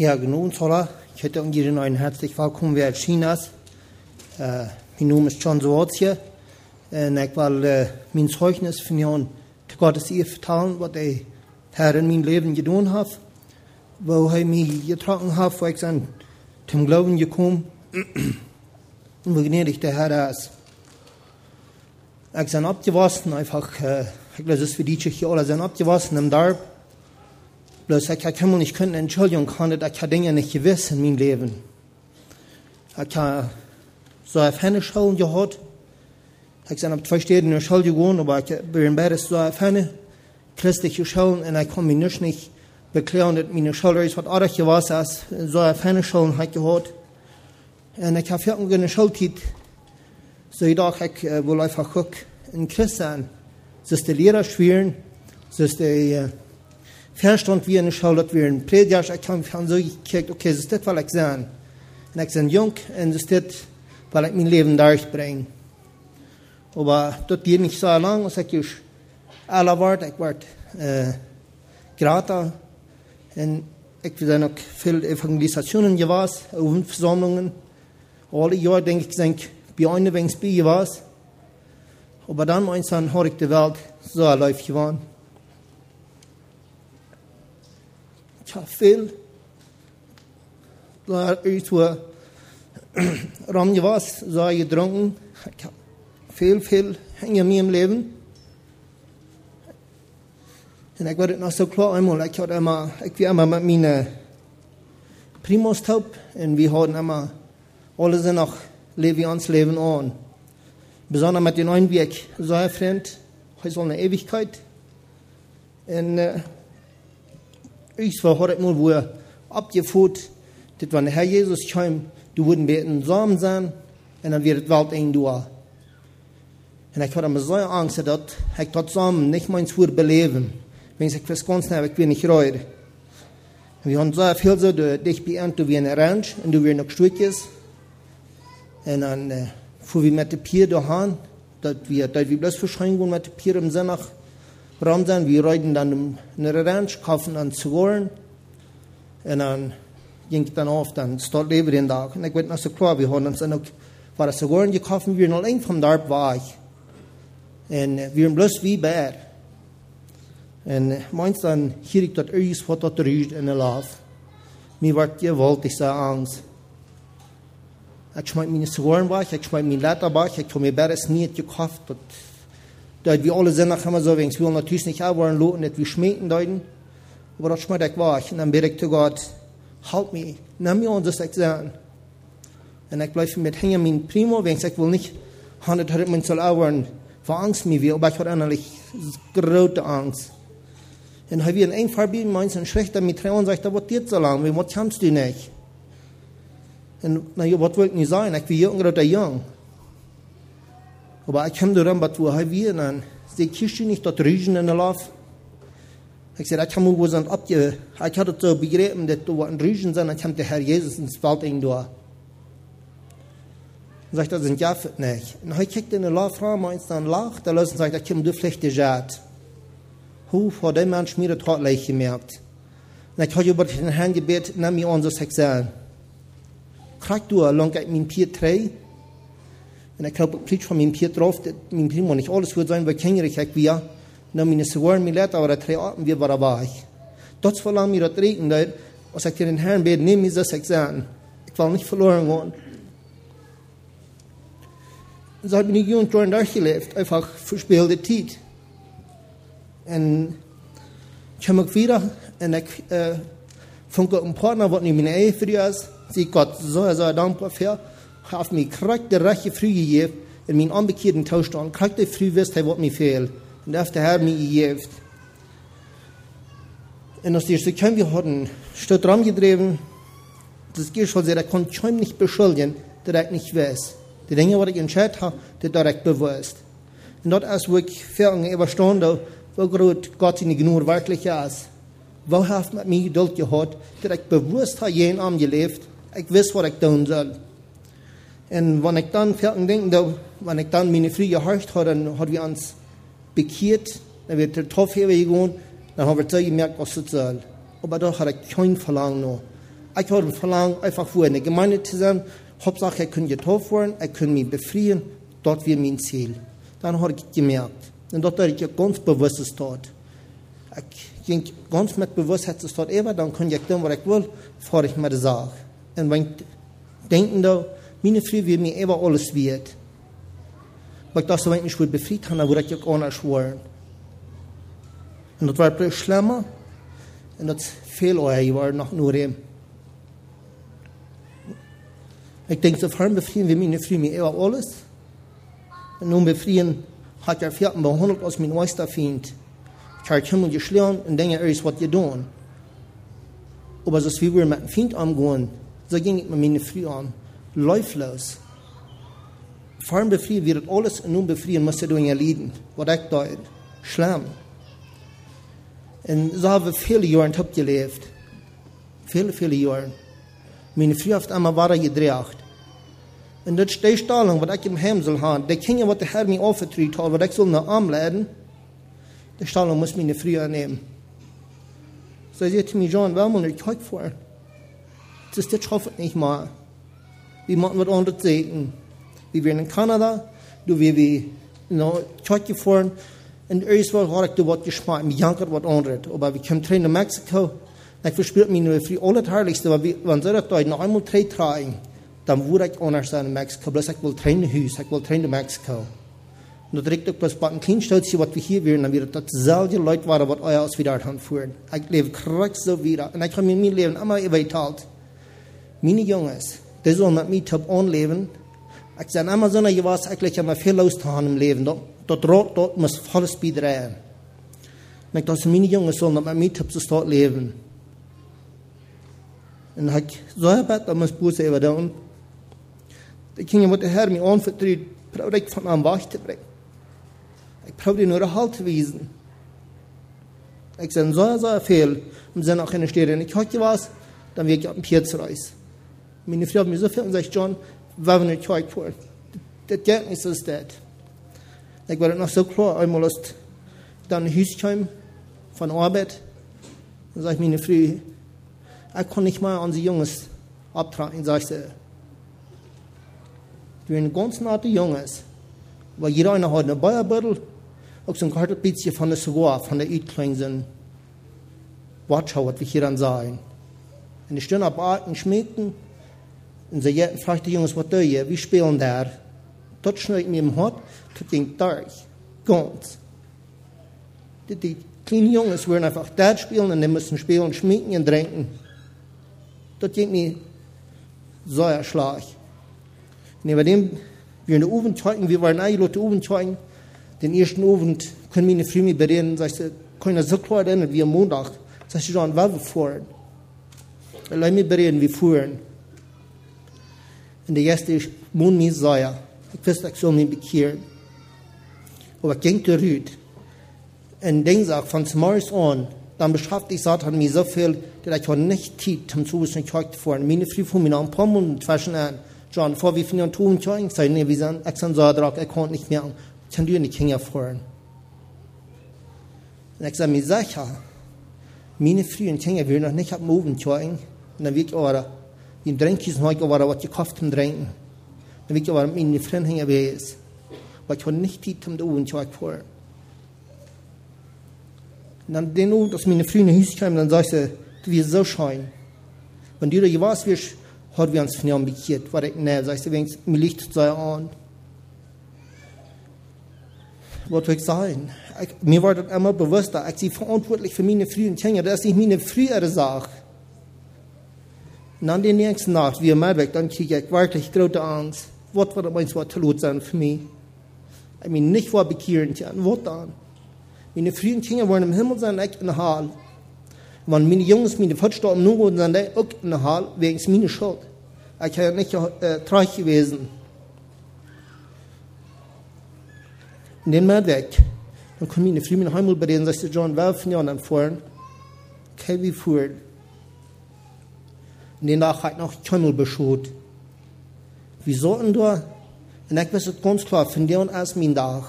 Ja, genoeg, Zola. Ich hätte Ihnen ein herzlich willkommen wer Chinas. Äh, mein Name ist John Swartje. Und ich will äh, mein Zeugnis von Ihnen zu Gottes Ehe vertellen, was der Herr in meinem Leben getan hat. Wo er mich getragen hat, wo ich zum Glauben gekommen und wo gnädig der Herr ist. Ich bin abgewaschen, einfach, äh, ich glaube, das ist für die hier alle sind abgewaschen im Darb. Bloß ich kann nicht können Entschuldigung kann, ich habe Dinge nicht gewiss in meinem Leben. Ich habe so eine Fenne Schulen gehabt. Ich habe zwei Städte in der Schule gewohnt, aber ich bin beides so eine Fenne christliche Schulen und ich kann mich nicht, nicht beklagen, dass meine Schule ist, was anderes gewesen als so eine Fenne Schulen habe gehabt. Und ich habe für eine Schulzeit, so ich dachte, ich äh, will einfach gucken, in Christ sein. Es ist die Lehrer schweren, es ist die, äh, Verstand wie eine Schule, dass wir ein Prediger, ich kann so gekickt, okay, es ist das, was ich sage. Und ich bin jung, und es ist das, was ich mein Leben durchbringe. Aber das geht nicht so lang, als ich alle wart, ich war äh, gratis. Und ich bin auch viel Evangelisationen gewesen, und Versammlungen. Alle Jahre denke ich, denk, bei einer wenigstens bei gewesen. Aber dann meinst du, dann habe ich die Welt so läuft geworden. Ich habe viel, da ich war, ram gewesen, so getrunken. Ich habe viel, viel hängen mir im Leben. Und ich werde noch so klar einmal, ich hatte immer, ich war immer mit meinen Primos taub und wir hatten immer, alle sind noch, leben wir uns Leben an. Besonders mit dem neuen Weg, so Freund, heute soll eine Ewigkeit. Und äh, ich war heute mal, wo er abgeführt, das war der Herr Jesus kam, du würden beten Samen sein, und dann wird die Welt ein Dua. Und ich hatte immer so Angst, dass ich dort Samen nicht meins würde beleben. Wenn ich das ganz habe, ich will nicht reuen. Wir haben so viel so, dich beernt, du wie eine Ranch, und du wirst noch Stückes. Und dann, äh, vor wir mit dem Pier da haben, dass wir, dass wir bloß verschränken mit dem Pier im Sinne nach Raum sein, wir reiten dann eine Ranch, kaufen dann zu wollen. Und dann ging ich dann auf, dann steht Leben den Tag. Und ich weiß noch so klar, wir haben uns dann auch, war das zu wollen gekauft, wir noch lang vom Darb war ich. Und wir haben bloß wie bad. Und meinst dann, hier ich dat ergens wat dat riecht in de laaf. Mir wordt gewaltig so Angst. Ich schmeid meine Sorgen weg, ich schmeid meine Letter weg, ich habe mir beres nicht gekauft. Da wir alle sind nachher immer so, wenn ich will natürlich nicht auch wollen, loten, dass wir schmecken deuten. Aber das schmeid ich weg. Und dann bete ich zu Gott, halt mich, nimm mir unser Examen. Und ich bleibe mit hängen, mein Primo, wenn ich will nicht, handelt hat man soll auch vor Angst mir wie, aber ich habe eigentlich große Angst. Und habe wir ein Farbe meins und schlechter mit Tränen sagt, da wird dir so lang, wie was kannst du nicht? Und na ja, was wollt ihr sein? Ich bin jung oder jung. وبأكهم بات وهاي فينا زي كيشيني تات ريجنا نلاف ich sagte, ich habe mir gesagt, ob ihr, ich hatte so begriffen, dass du ein Rügen sein, ich habe der Herr Jesus ins Feld in du. Ich sagte, das sind ja für nicht. Und ich kriegte eine Lauffrau, meins dann lacht, da lösen sagt, ich habe du vielleicht die Jad. Hu, vor dem Mann schmiert hat leicht gemerkt. Und ich habe über den Herrn gebet, nahm mir unser Sexuell. Krieg du, lang ich mein Pier 3, ich habe knappt preach from min Pietrov, min primon ich alles wird sein, wir kennen ich ek via. Na min sworn mi let aber tre aten wir bara vai. Dort verlangt mir das regen da was sagt den Herrn bed nehme ich das Examen. Ich war nicht verloren worden. So habe mir jung join durchgelebt, einfach verspielte Zeit. Und ich habe wieder und ich äh, von Gott ein Partner, was nicht meine Ehe für die ist. Sie Gott so, also dankbar für. Heeft mij krijgt de rechte vrij gegeven in mijn onbekeerde toestand. Krijgt de vrij wist hij wat mij veel. En dat heeft de Heer mij gegeven. En als die Stück wir hatten, statt dran gedreven, das geht schon sehr, er konnte schon nicht beschuldigen, der ich nicht weiß. Die Dinge, die ich entschieden habe, die direkt bewusst. Und dort ist, wo ich für überstanden wo groot God in genoeg werkelijk is. Wo heeft met mij geduld gehad, dat ik bewust heb jeen aan geleefd. Ik wist wat ik doen zal. En wanneer ik dan veel denk, wanneer ik dan mijn vrije hart had, dan hadden we ons bekeerd, dan werd er tof gegaan, dan hebben we gemerkt, was het zal. Maar dan had ik geen verlangen nog. Ich habe verlangt, einfach in der Gemeinde zu sein. Hauptsache, ich kann getauft werden, ich kann mich befreien. Dort wäre mein Ziel. Dann habe ich gemerkt. Und dort habe ich ganz bewusst dort. Ich ging ganz mit Bewusstheit dort eben, dann kann ich tun, was ich will, fahre ich mit der Sache. Und wenn ich denke, da, meine Frau wird mir eben alles wird. Weil ich dachte, wenn ich mich befreit habe, dann würde ich auch anders schwören. Und dat werd baie slimmer. En dat veel oor waar nog nur hem. Ik denk, so vorm befrieden wir meine Frau mir eher alles. Und nun befrieden hat er vierten behandelt als mein neuester Feind. Ich habe Himmel geschlagen und denke, er ist, was ihr tun. Aber so wie wir mit dem Feind umgehen, so ging ich mit meiner Frau an. Läuflos. Vorm befrieden wird alles nun in ihr Lieden. Was ich da schlimm. En zo hebben we vele jaren op geleefd. Vele, vele jaren. Mijn vrouw heeft allemaal waar gedraagd. En dat is de stelling wat ik in hem zal hebben. De kinderen wat de Heer mij overtruidt had, wat ik zal naar aanleiden, de stelling moest mijn vrouw nemen. Ze zei te mij, John, wel moet ik kijk voor. Het is dit schafft het niet We moeten wat anders zeggen. We zijn in Canada, doen we wie, nou, kijk voor. En eerst wel had ik de wat gesmaakt, mijn janker wat onredt. Maar we kwamen terug naar Mexico. Ik verspürte mich nur für die allerherrlichste, weil wenn sie das noch einmal drei tragen, dann würde ich anders ich will trainen in Haus, ich will trainen in Mexiko. Und da direkt bloß bei einem kleinen Stützchen, was wir hier wären, dann wird das selbe Leute waren, was euer aus wieder anführen. Ich lebe korrekt so wieder. Und ich habe mir mein Leben immer überteilt. Meine Jungs, sollen mit mir top anleben. Ich sage immer so, ich weiß eigentlich immer viel los im Leben. Dat rot dort muss volles bedrijven. En ik dacht, mijn jongens zullen met mij op start leven. En ik zei dat dat mijn boos even doen. Ik ging met de Heer mij aanvertrouwd, probeerde ik van aan wacht te brengen. Ik probeerde nur halt te wezen. Ik zei, zo, zo veel. We zijn ook in de steden. En ik had je was, dan werd ik op een Pietzreis. Mijn vrouw had me zoveel en zei, John, waar we nu kijken voor. Dat gaat niet zo dat. Ik werd nog zo klaar, eenmaal als dan een huis kwam van arbeid. Dan zei mijn vrouw, ik kon niet meer aan die jongens optragen. Zei ze, die zijn ganz nette jongens. Waar jeder einer had een Baierbeutel, ook zo'n klein beetje van de Sogar, van de uitkleinen Watschau, wat we hier dan zijn. En die stonden op aard en schmeekten. En ze fragten de jongens, wat doe je? Wie spelen daar? Dat snijdt me im hart tot ging durch. Ganz. Die, die kleinen Jungs würden einfach dort spielen und die müssen spielen, schminken und trinken. Das ging mir so Schlag. Neben dem, wir in der Abend zeigen, wir waren eingeladen, Abend zeigen. Den ersten Abend können meine Frau mich bereden, sagst du, können so klar erinnern wie am Montag. Sagst du, John, was wir fahren? Lass mich bereden, wir fuhren. Und der mir sei, ich wusste, ich soll mich bekehren. Aber ging zurück. Und den sagt, von morgens an, dann beschafft ich Satan mir so viel, dass ich nicht Zeit zum Zuwissen Kirche fahren. Meine Frau von mir ein paar Monate zwischen an. John, vor wie Jahren tun ich sage, nee, wir sind, ich so drauf, ich konnte nicht mehr. Ich kann dir nicht hinfahren. Und ich sage mir sicher, meine Frau und Kinder will noch nicht ab Moven zeigen. Und dann wird ich aber, Drinkkissen heute, aber was gekauft zum Trinken. Dann wird ich aber meine Freunde hängen, wie es wat je niet ziet om de ogen te voor. En dan den Ort, als meine Freunde hieß kamen, dann sagte sie, du wirst so schein. Wenn du da gewarst wirst, hat wir uns von ihm bekehrt. War ich, ne, sagst du, wenigstens, mir Licht sei an. Was soll ich sagen? Mir war das immer bewusst, ich bin verantwortlich für meine frühen Kinder. Das ist nicht meine frühere Sache. Dann die nächste Nacht, wie im weg, dann kriege ich wirklich große Angst. Was wird mein Wort zu laut sein für mich? Ich meine, nicht vor bekehren zu Wort an. Meine frühen Kinder waren im Himmel sein, ich in der Hall. Wenn meine Jungs, meine Vater nur wurden, dann auch in der Hall, wegen meiner Schuld. Ich habe nicht äh, treu gewesen. Und dann mal weg. Dann kommen meine Freunde heim bei denen, sagte John, wer von Jahren dann fahren? Kein wie. Und den Tag hat noch Tunnel beschut. Wieso denn da? Und ich wist het ganz klar, von dir und als mein Tag.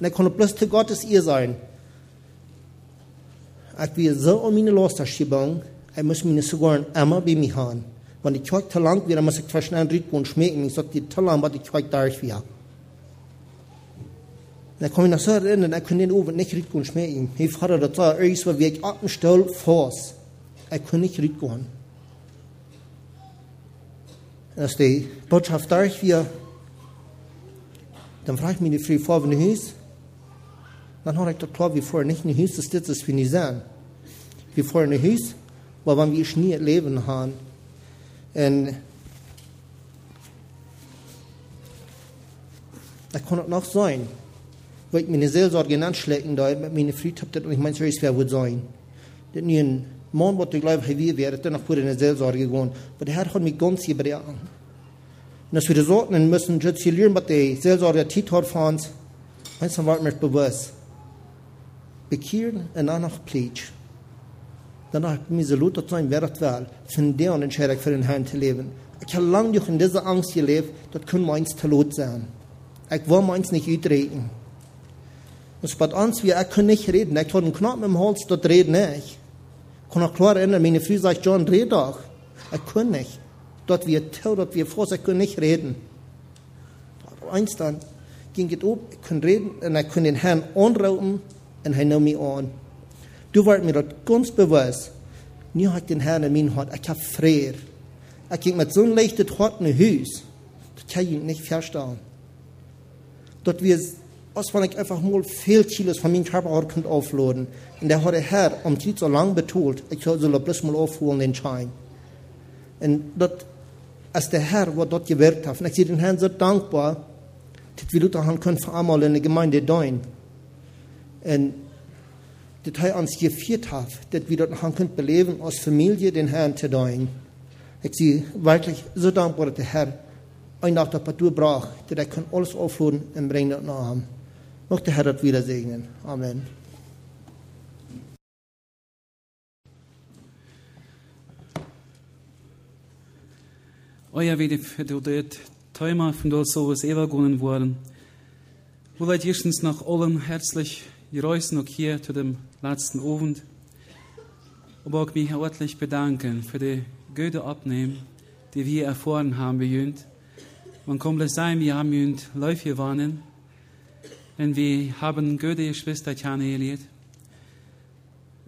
Und ich konnte bloß Gottes ihr sein. Ich will so um meine Laster schieben, hij moest me sogar bij me gaan. Want ik kijk te lang weer, dan moest ik verschnellen riet gaan schmecken. Ik zeg, die lang, wat ik kijk daar is weer. Dan kom ik naar zo in en ik kon niet over niet riet gaan schmecken. Hij vader dat zo ergens waar ik op een stel vast. Ik kon als die boodschap daar is weer, dan vraag ik me die vrije voor van de huis. Dan had ik dat klaar wie voor niet in huis, dat dit is wie niet zijn. Wie voor in de huis, waar we niet het leven hebben. En dat kon het nog zijn. Waar ik mijn Seelsorge anschlecken da mit meiner hab, dat ich mein Serious wer wird sein. Dat nie Mann, wat ik glaube, hij weer wäre, dann noch vor in Seelsorge gegangen. Aber der Herr hat mich ganz gebracht. Und als wir das ordnen müssen, jetzt hier lernen, was die Seelsorge tit hat von uns, eins dann wird mir bewusst. Bekehren und dann noch Plätsch. Danach mir so laut sein, wer das will, von der und entscheide ich für den Herrn zu leben. Ich habe lange durch in dieser Angst gelebt, das können meins zu laut sein. Ich will meins nicht utreden. Und bei uns, wir, kann nicht reden. Ich habe einen Knoten im Hals, das reden nicht. Kann auch klar erinnern, meine Frau sagt, John, red doch. Ich kann nicht. Dort wir tell, dort wir vor, ich kann nicht reden. Aber eins dann ging es ab, ich kann reden und ich kann den Herrn anrufen und er nimmt mich an. Du werd mir das ganz bewusst. Nu hat den Herrn in mein Hart. Ich habe Frieden. Ich ging mit so einem leichten Hart in Haus. Das kann ich nicht verstehen. Dort wir, als wenn ich einfach mal viel Kilos von meinem Körper hat aufladen. Und der hat der Herr am Tiet so lang betont, ich soll bloß mal aufholen den Schein. Und dort, als der Herr, was dort gewirkt hat, und ich bin den Herrn so dankbar, dass wir dort können für einmal in der Gemeinde dein. Und dat hij ons gevierd heeft, dat we dat nog kunnen beleven als familie den Herrn te doen. Ik zie werkelijk zo dankbaar dat de Herr een dag dat partout bracht, dat hij kan alles afvoeren en brengen dat naar. Mocht de Herr dat wieder segnen. Amen. Og jeg ved, at det er Thema von dort so was übergegangen worden. Wollt erstens nach allem herzlich geräuschen auch hier zu dem letzten Abend. Aber auch mich herzlich bedanken für die gute Abnehmen, die wir erfahren haben bei Jünd. Man kommt es sein, wir haben Jünd live gewonnen. Und wir haben gute Geschwister kennengelernt.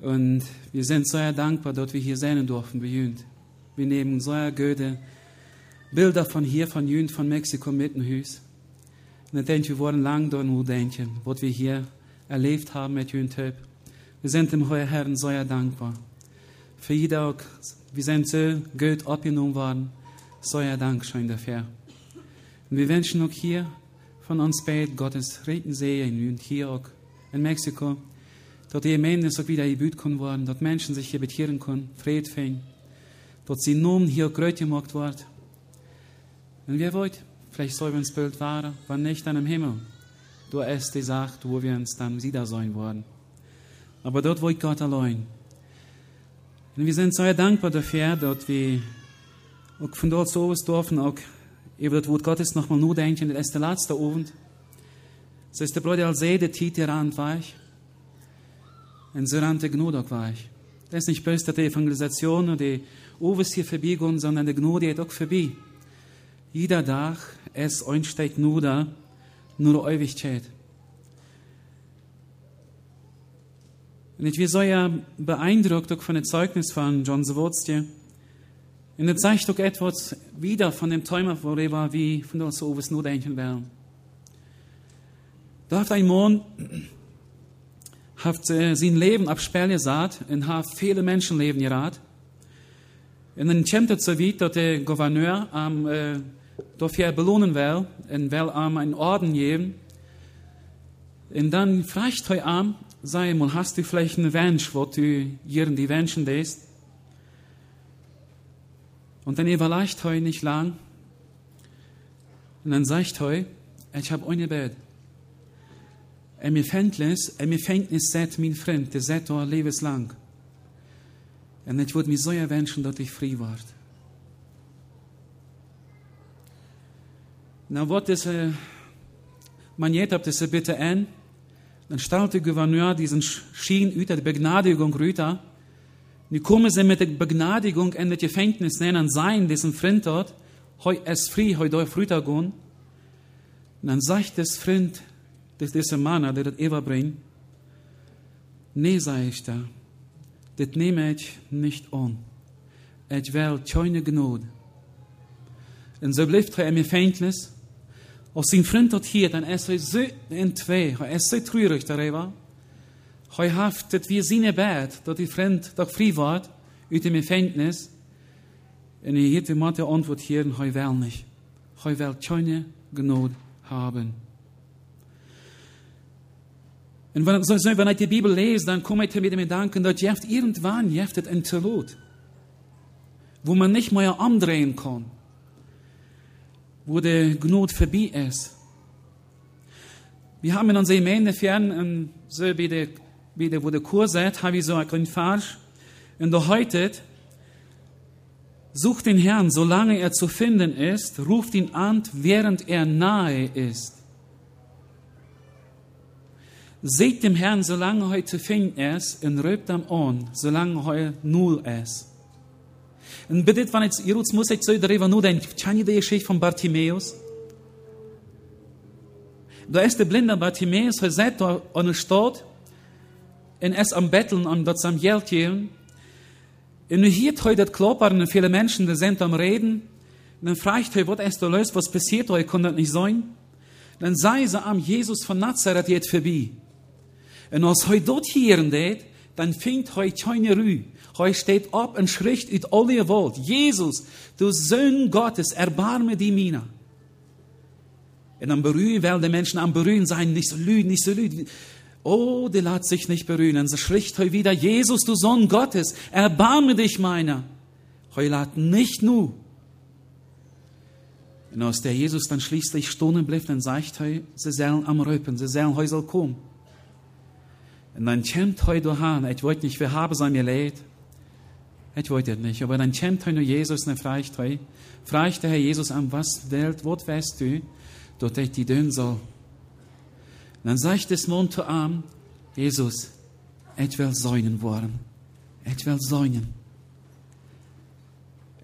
Und wir sind sehr dankbar, dass wir hier sein durften bei Jünd. Wir nehmen sehr gute Bilder von hier, von Jünd, von Mexiko mit in Hüs. Und ich denke, wir wollen lang dort nur denken, was wir hier erlebt haben mit Jünd Töp. Wir sind dem Herrn sehr dankbar. Für jeden auch, wir sind so gut abgenommen worden. Sehr Dankeschön dafür. Und wir wünschen auch hier von uns beiden Gottes Reden und hier auch in Mexiko, dort die auch wieder gebüht worden, dort Menschen sich hier betieren können, Fried fing, dort sie nun hier größer gemacht wird. Und wer wollt, vielleicht soll uns Bild waren, wann nicht dann im Himmel. Du ist die Sache, wo wir uns dann wieder sein werden. Aber dort wollt Gott allein. Und wir sind sehr dankbar dafür, dass wir auch von dort so was dürfen, auch über das Wort Gottes nochmal nur denken, das ist der letzte Abend. Das ist der Bruder als der Tiet der Rand war. Und so rannte Gnade war ich. Das ist nicht dass die Evangelisation und die Uwes hier vorbeigehen, sondern die Gnade geht auch vorbei. Jeder Tag ist einsteigt nur da, nur Ewigkeit. Und ich bin so ja beeindruckt auch von dem Zeugnis von John Zawodstje. Und es zeigt auch etwas wieder von dem Träumer, worüber wir von uns so nur denken werden. Da hat ein Mann hat äh, sein Leben auf Spiel gesagt und hat viele Menschenleben geraten. Und dann kommt es so weit, dass der Gouverneur am äh, dafür belohnen will und will ihm einen Orden geben. Und dann fragt er ihm, sei mal, hast du vielleicht einen Wunsch, wo du hier in die Wünschen lässt? Und dann überlegt er nicht lang. Und dann sagt er, ich habe eine Bett. Und mir fängt es seit mein Freund, der seit er lebenslang. Und ich würde mir so wünschen, dass ich frei werde. Nou wordt deze manier op deze bitte an, dann stellt der Gouverneur diesen Schien über die Begnadigung rüber, Nu komen ze met de begnadigung en het Gefängnis nennen sein, diesen Freund dort, hoi es fri, hoi doi fruta gon. Und dann sagt das Freund, das dieser Mann, der das Eva bringt, nee, sei ich da, das nehme ich nicht an. Ich will keine Gnade. Und so bleibt er im Gefängnis, als sein Freund dort hier, dann ist er so in zwei, er ist so traurig darüber, Hij heeft het wie zijn bed, dat die vriend toch vrij wordt uit dem Gefängnis. En hij heeft de antwoord hier, hij wil niet. Hij wil keine Gnade haben. Und wenn, so, wenn ich die Bibel lese, dann komme ich mit dem Gedanken, dass jeft irgendwann jeft es ein Zelot, wo man nicht mehr andrehen kann, wo der Gnade vorbei ist. Wir haben in unserer Gemeinde fern, so wie der wie der, wo der Kurs sagt, habe ich so ein falsch. Und der heute sucht den Herrn, solange er zu finden ist, ruft ihn an, während er nahe ist. Seht dem Herrn, solange er zu finden ist, und röbt am an, solange er null ist. Und bitte, wenn ich, Jeruz muss ich so darüber nur denken, ihr die Geschichte von Bartimäus? Da ist der blinde Bartimäus, er sagt an der Stadt, en es am Betteln, am dat am Geld gehen. Und nu hier heute das Kloppern, und viele Menschen, die sind am Reden, dann fragt er, was ist da los, was passiert euch, kann das nicht sein? Dann sei sie am Jesus von Nazareth jetzt vorbei. Und als heute dort hier geht, dann fängt heute keine Ruhe. Heute steht ab und schrift ut alle Welt, Jesus, du Sohn Gottes, erbarme die Mina. Und dann berühren, weil die Menschen am Berühren sein, nicht so lüd, nicht so lüd. Oh, der lässt sich nicht berühren. So schricht heu wieder, Jesus, du Sohn Gottes, erbarme dich meiner. Heu lädt nicht nur. Und als der Jesus dann schließlich stunden blieb, dann sagt heu, sie sollen am Röpen, sie sollen heu soll kommen. Und dann kämmt heu du han, ich wollte nicht, wir haben sein mir leid. Ich wollte nicht, aber dann kämmt heu nur Jesus, er fragt heu, fragt der Herr Jesus an, was Welt, was weißt du, dort ich die dünn soll. Dan sagt das Mond zu ihm, Jesus, ich will säunen worden. Ich will säunen.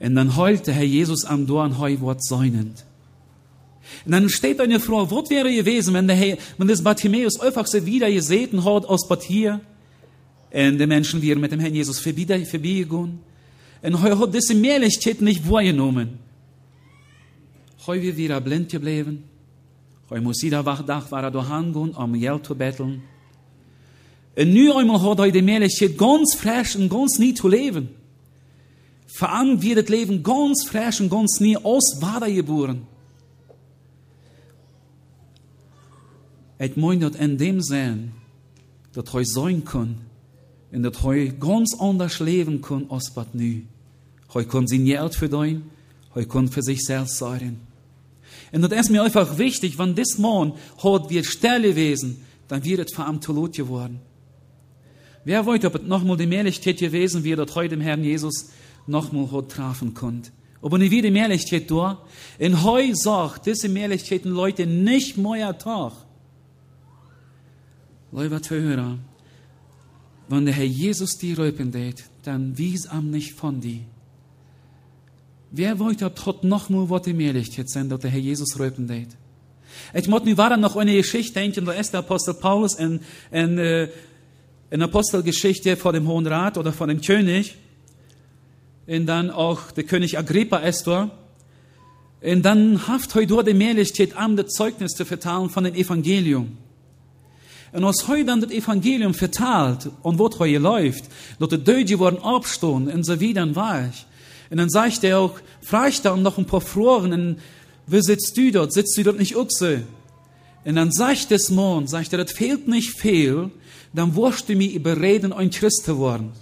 Und dann heult der Herr Jesus am Dorn heu Wort säunend. Und dann steht eine Frau, was wäre gewesen, wenn der Herr, wenn das Bartimäus einfach so wieder gesehen hat aus Papier, und die Menschen wären mit dem Herrn Jesus vorbeigegangen. Und heu hat diese Mehrlichkeit nicht wahrgenommen. Heu wir wieder blind geblieben. Hij moest iedere dag waar doorheen gaan om geld te bettelen. En nu eenmaal hat hij de Möglichkeit, ganz frisch und ganz nie zu leben. Vor allem wird das Leben ganz frisch und ganz nie aus Wasser geboren. Meine, dass in dem Sinn, dass hij sein kann, und dass hij ganz anders leben kann, als was nu. Hij kann sein Geld verdienen, hij kann für sich selbst Und das ist mir einfach wichtig, wenn das Mann hat wir Stelle gewesen, dann wird es verantwortlich geworden. Wer wollte, ob es nochmal die Möglichkeit gewesen wäre, dass heute dem Herrn Jesus nochmal hat treffen konnte. Aber nicht wieder die Möglichkeit da. In heu sagt, diese Möglichkeiten Leute nicht mehr Tag. Lieber Zuhörer, wenn der Herr Jesus die Röpen tät, dann wies am nicht von die. Wer wollte ob tot noch die Möglichkeit sein, dass der Herr Jesus röpen tät? Ich muss mir war noch eine Geschichte denken, da ist der Apostel Paulus in, in, äh, in Apostelgeschichte vor dem Hohen Rat oder vor dem König. Und dann auch der König Agrippa da. Und dann haft heute dort die Möglichkeit, am das Zeugnis zu verteilen von dem Evangelium. Und als heute dann das Evangelium verteilt und wo heute läuft, dort die Deutsche worden abstehen und so wieder war ich. Und dann sagt er auch, fragt da noch ein paar Fragen, und wo sitzt du dort? Sitzt du dort nicht auch so? Und dann sagt das Mann, sagt er, das fehlt nicht viel, dann wirst du mich überreden, ein Christ zu werden.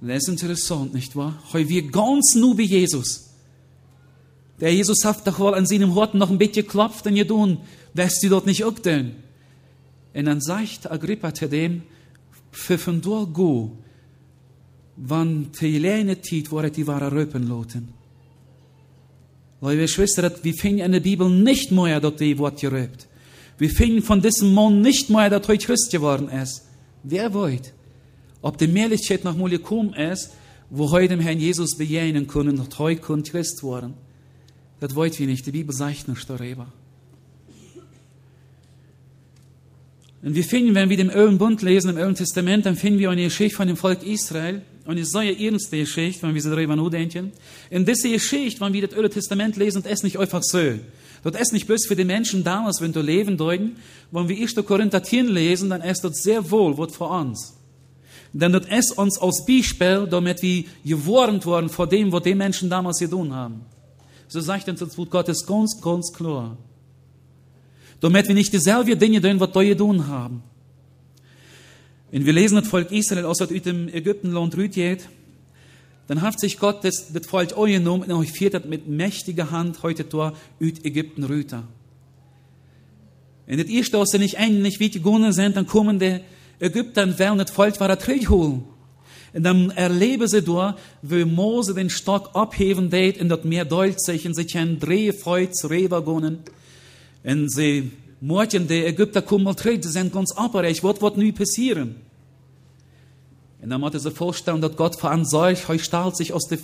Das ist interessant, nicht wahr? Heute wir ganz nur wie Jesus. Der Jesus hat doch wohl an seinem Hort noch ein bisschen geklopft und gedun, wirst du dort nicht auch? Und dann sagt Agrippa zu dem, für von dort go, wann die kleine Zeit, wo er die wahre Röpen loten. Liebe Schwestern, wir finden in der Bibel nicht mehr, dass die Wort geröpt. Wir finden von diesem Mann nicht mehr, dass heute Christ geworden ist. Wer wollt? Ob die Möglichkeit noch mal gekommen ist, wo heute dem Herrn Jesus begegnen können und heute können Christ worden. Das wollt wir nicht. Die Bibel sagt nicht darüber. Und wir finden, wenn wir den Ölen Bund lesen, im Ölen Testament, dann finden wir eine Geschichte von dem Volk Israel. Und es sei ja ernste Geschichte, wenn wir sie darüber nachdenken. In dieser Geschichte, wenn wir das Öle Testament lesen, ist nicht einfach so. Das ist nicht bloß für die Menschen damals, wenn du leben deuten. Wenn wir 1. Korinther 10 lesen, dann ist das sehr wohl Wort für uns. Denn das ist uns als Beispiel, damit wir gewarnt worden vor dem, was die Menschen damals getan haben. So sagt uns das Wort Gottes ganz, ganz klar. Damit wir nicht dieselben Dinge tun, was die getan haben. Und wir lesen das Volk Israel aus dem Ägyptenland rüttet, dann hat sich Gott das, das Volk angenommen und euch führt mit mächtiger Hand heute durch Ägypten rüter. Und das erste, sie nicht eigentlich wie gegangen sind, dann kommen die Ägypter und wollen das Volk wieder zurückholen. Und dann erleben sie dort, wie Mose den Stock abheben tät in das Meer deutlich und sie können drei Feuz rübergehen. Und sie morgen die Ägypter kommen zurück, sie sind ganz abhängig, was wird nun passieren? Und dann musste sie vorstellen, dass Gott vor solch, heu stahlt sich aus der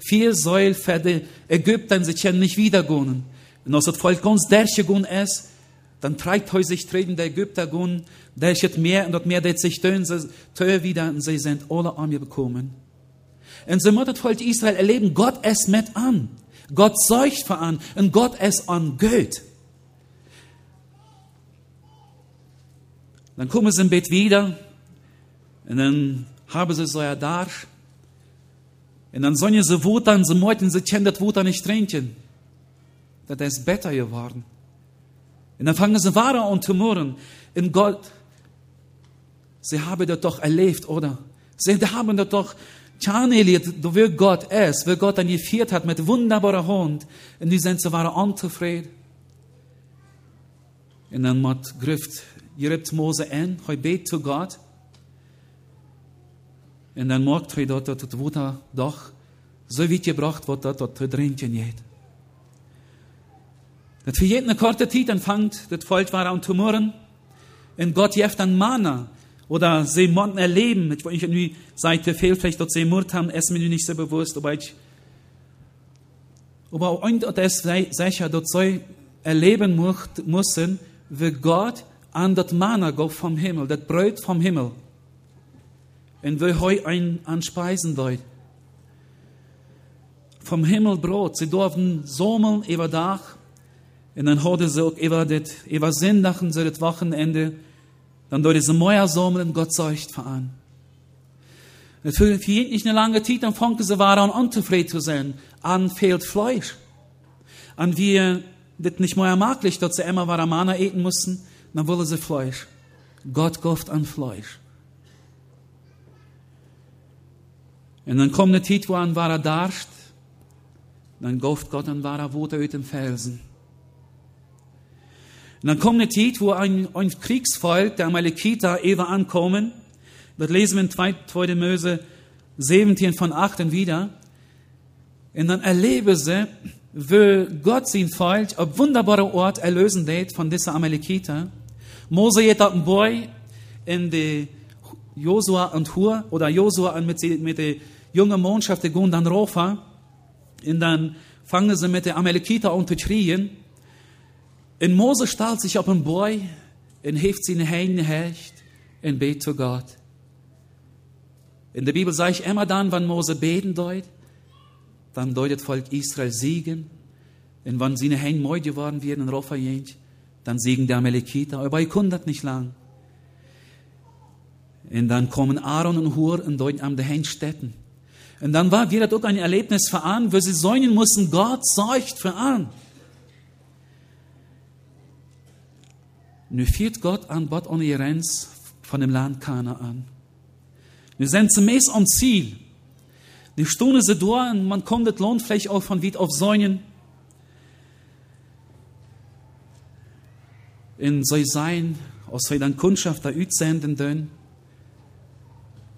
vier Säulen für die Ägypter, sie können nicht wiedergehen. Und als das Volk ganz durchgegangen ist, dann treibt heu sich treten der Ägypter gehen, der ist mehr und das mehr der sich tun, sie tun wieder und sie sind alle mir bekommen. Und sie muss das Volk Israel erleben, Gott es mit an. Gott seucht vor an und Gott es an Geld. Dann kommen sie im Bett wieder und dann haben sie so ja da. Und dann sollen sie wutern, sie möchten, sie können das Wutter nicht trinken. Das ist besser geworden. Und dann fangen sie weiter an zu murren. In Gott, sie haben das doch erlebt, oder? Sie haben das doch kennengelernt, wie Gott ist, wie Gott dann geführt hat mit wunderbarer Hand. Und die sind sie waren unzufrieden. Und dann hat Grift, ihr Mose an, er bet zu Gott. Und dann merkt hij dat het water doch so weit gebracht wird, dass das trinken geht. Das für jeden kurze Zeit dann fängt das Volk war an zu murren. Und Gott jeft dann Mana. Oder sie mochten erleben. Ich wollte nicht seit der vielleicht dort sie murrt haben, ist mir nicht so bewusst, aber ich, aber auch das sicher dort so erleben müssen, wie Gott an das Mana geht vom Himmel, das Brot vom Himmel und wir heute ein an Speisen deut. Vom Himmel Brot, sie durften sommeln über Dach, und dann hatte sie auch über das, über Sindachen, so das Wochenende, dann dort sie Mäuer sommeln, Gott seucht an. Und für, für nicht eine lange Zeit, dann fangen sie waren unzufrieden zu sein, an fehlt Fleisch. An wir, das nicht mehr maglich, dass sie immer Waramana eten mussten, dann wollen sie Fleisch. Gott gofft an Fleisch. Und dann kommt eine Zeit, wo ein wahrer Darst, dann gofft Gott ein wahrer Wuter uit dem Felsen. Und dann kommt eine Zeit, wo ein, ein Kriegsvolk, der Amalekiter, Eva ankommen. Das lesen wir in 2. Möse 17 von 8 und wieder. Und dann erleben sie, wie Gott sein Volk auf wunderbare Ort erlösen wird von dieser Amalekiter. Mose auf den Boy in die Josua und Hur, oder Josua mit, mit der junge Mannschaft, die gehen dann rauf, und dann fangen sie mit den Amalekiter zu schreien. Und Mose stellt sich auf den Boy und hebt seine Hände hecht und betet zu Gott. In der Bibel sage ich immer dann, wenn Mose beten deut, dann deutet Volk Israel siegen. Und wenn seine Hände moid geworden werden in Rafa dann siegen die Amalekiter. Aber konnte das nicht lang. Und dann kommen Aaron und Hur und deuten am Hände Städten. Und dann war wieder auch ein Erlebnis für an, wo sie säunen mussten, Gott seucht für an. Nu führt Gott an Gott ohne Grenz von dem Land Kana an. Wir sind zunächst am Ziel. Die Stunde sind da und man kommt das Lohn vielleicht auch von weit auf Säunen. In soll sein, aus soll dann Kundschaft da senden denn.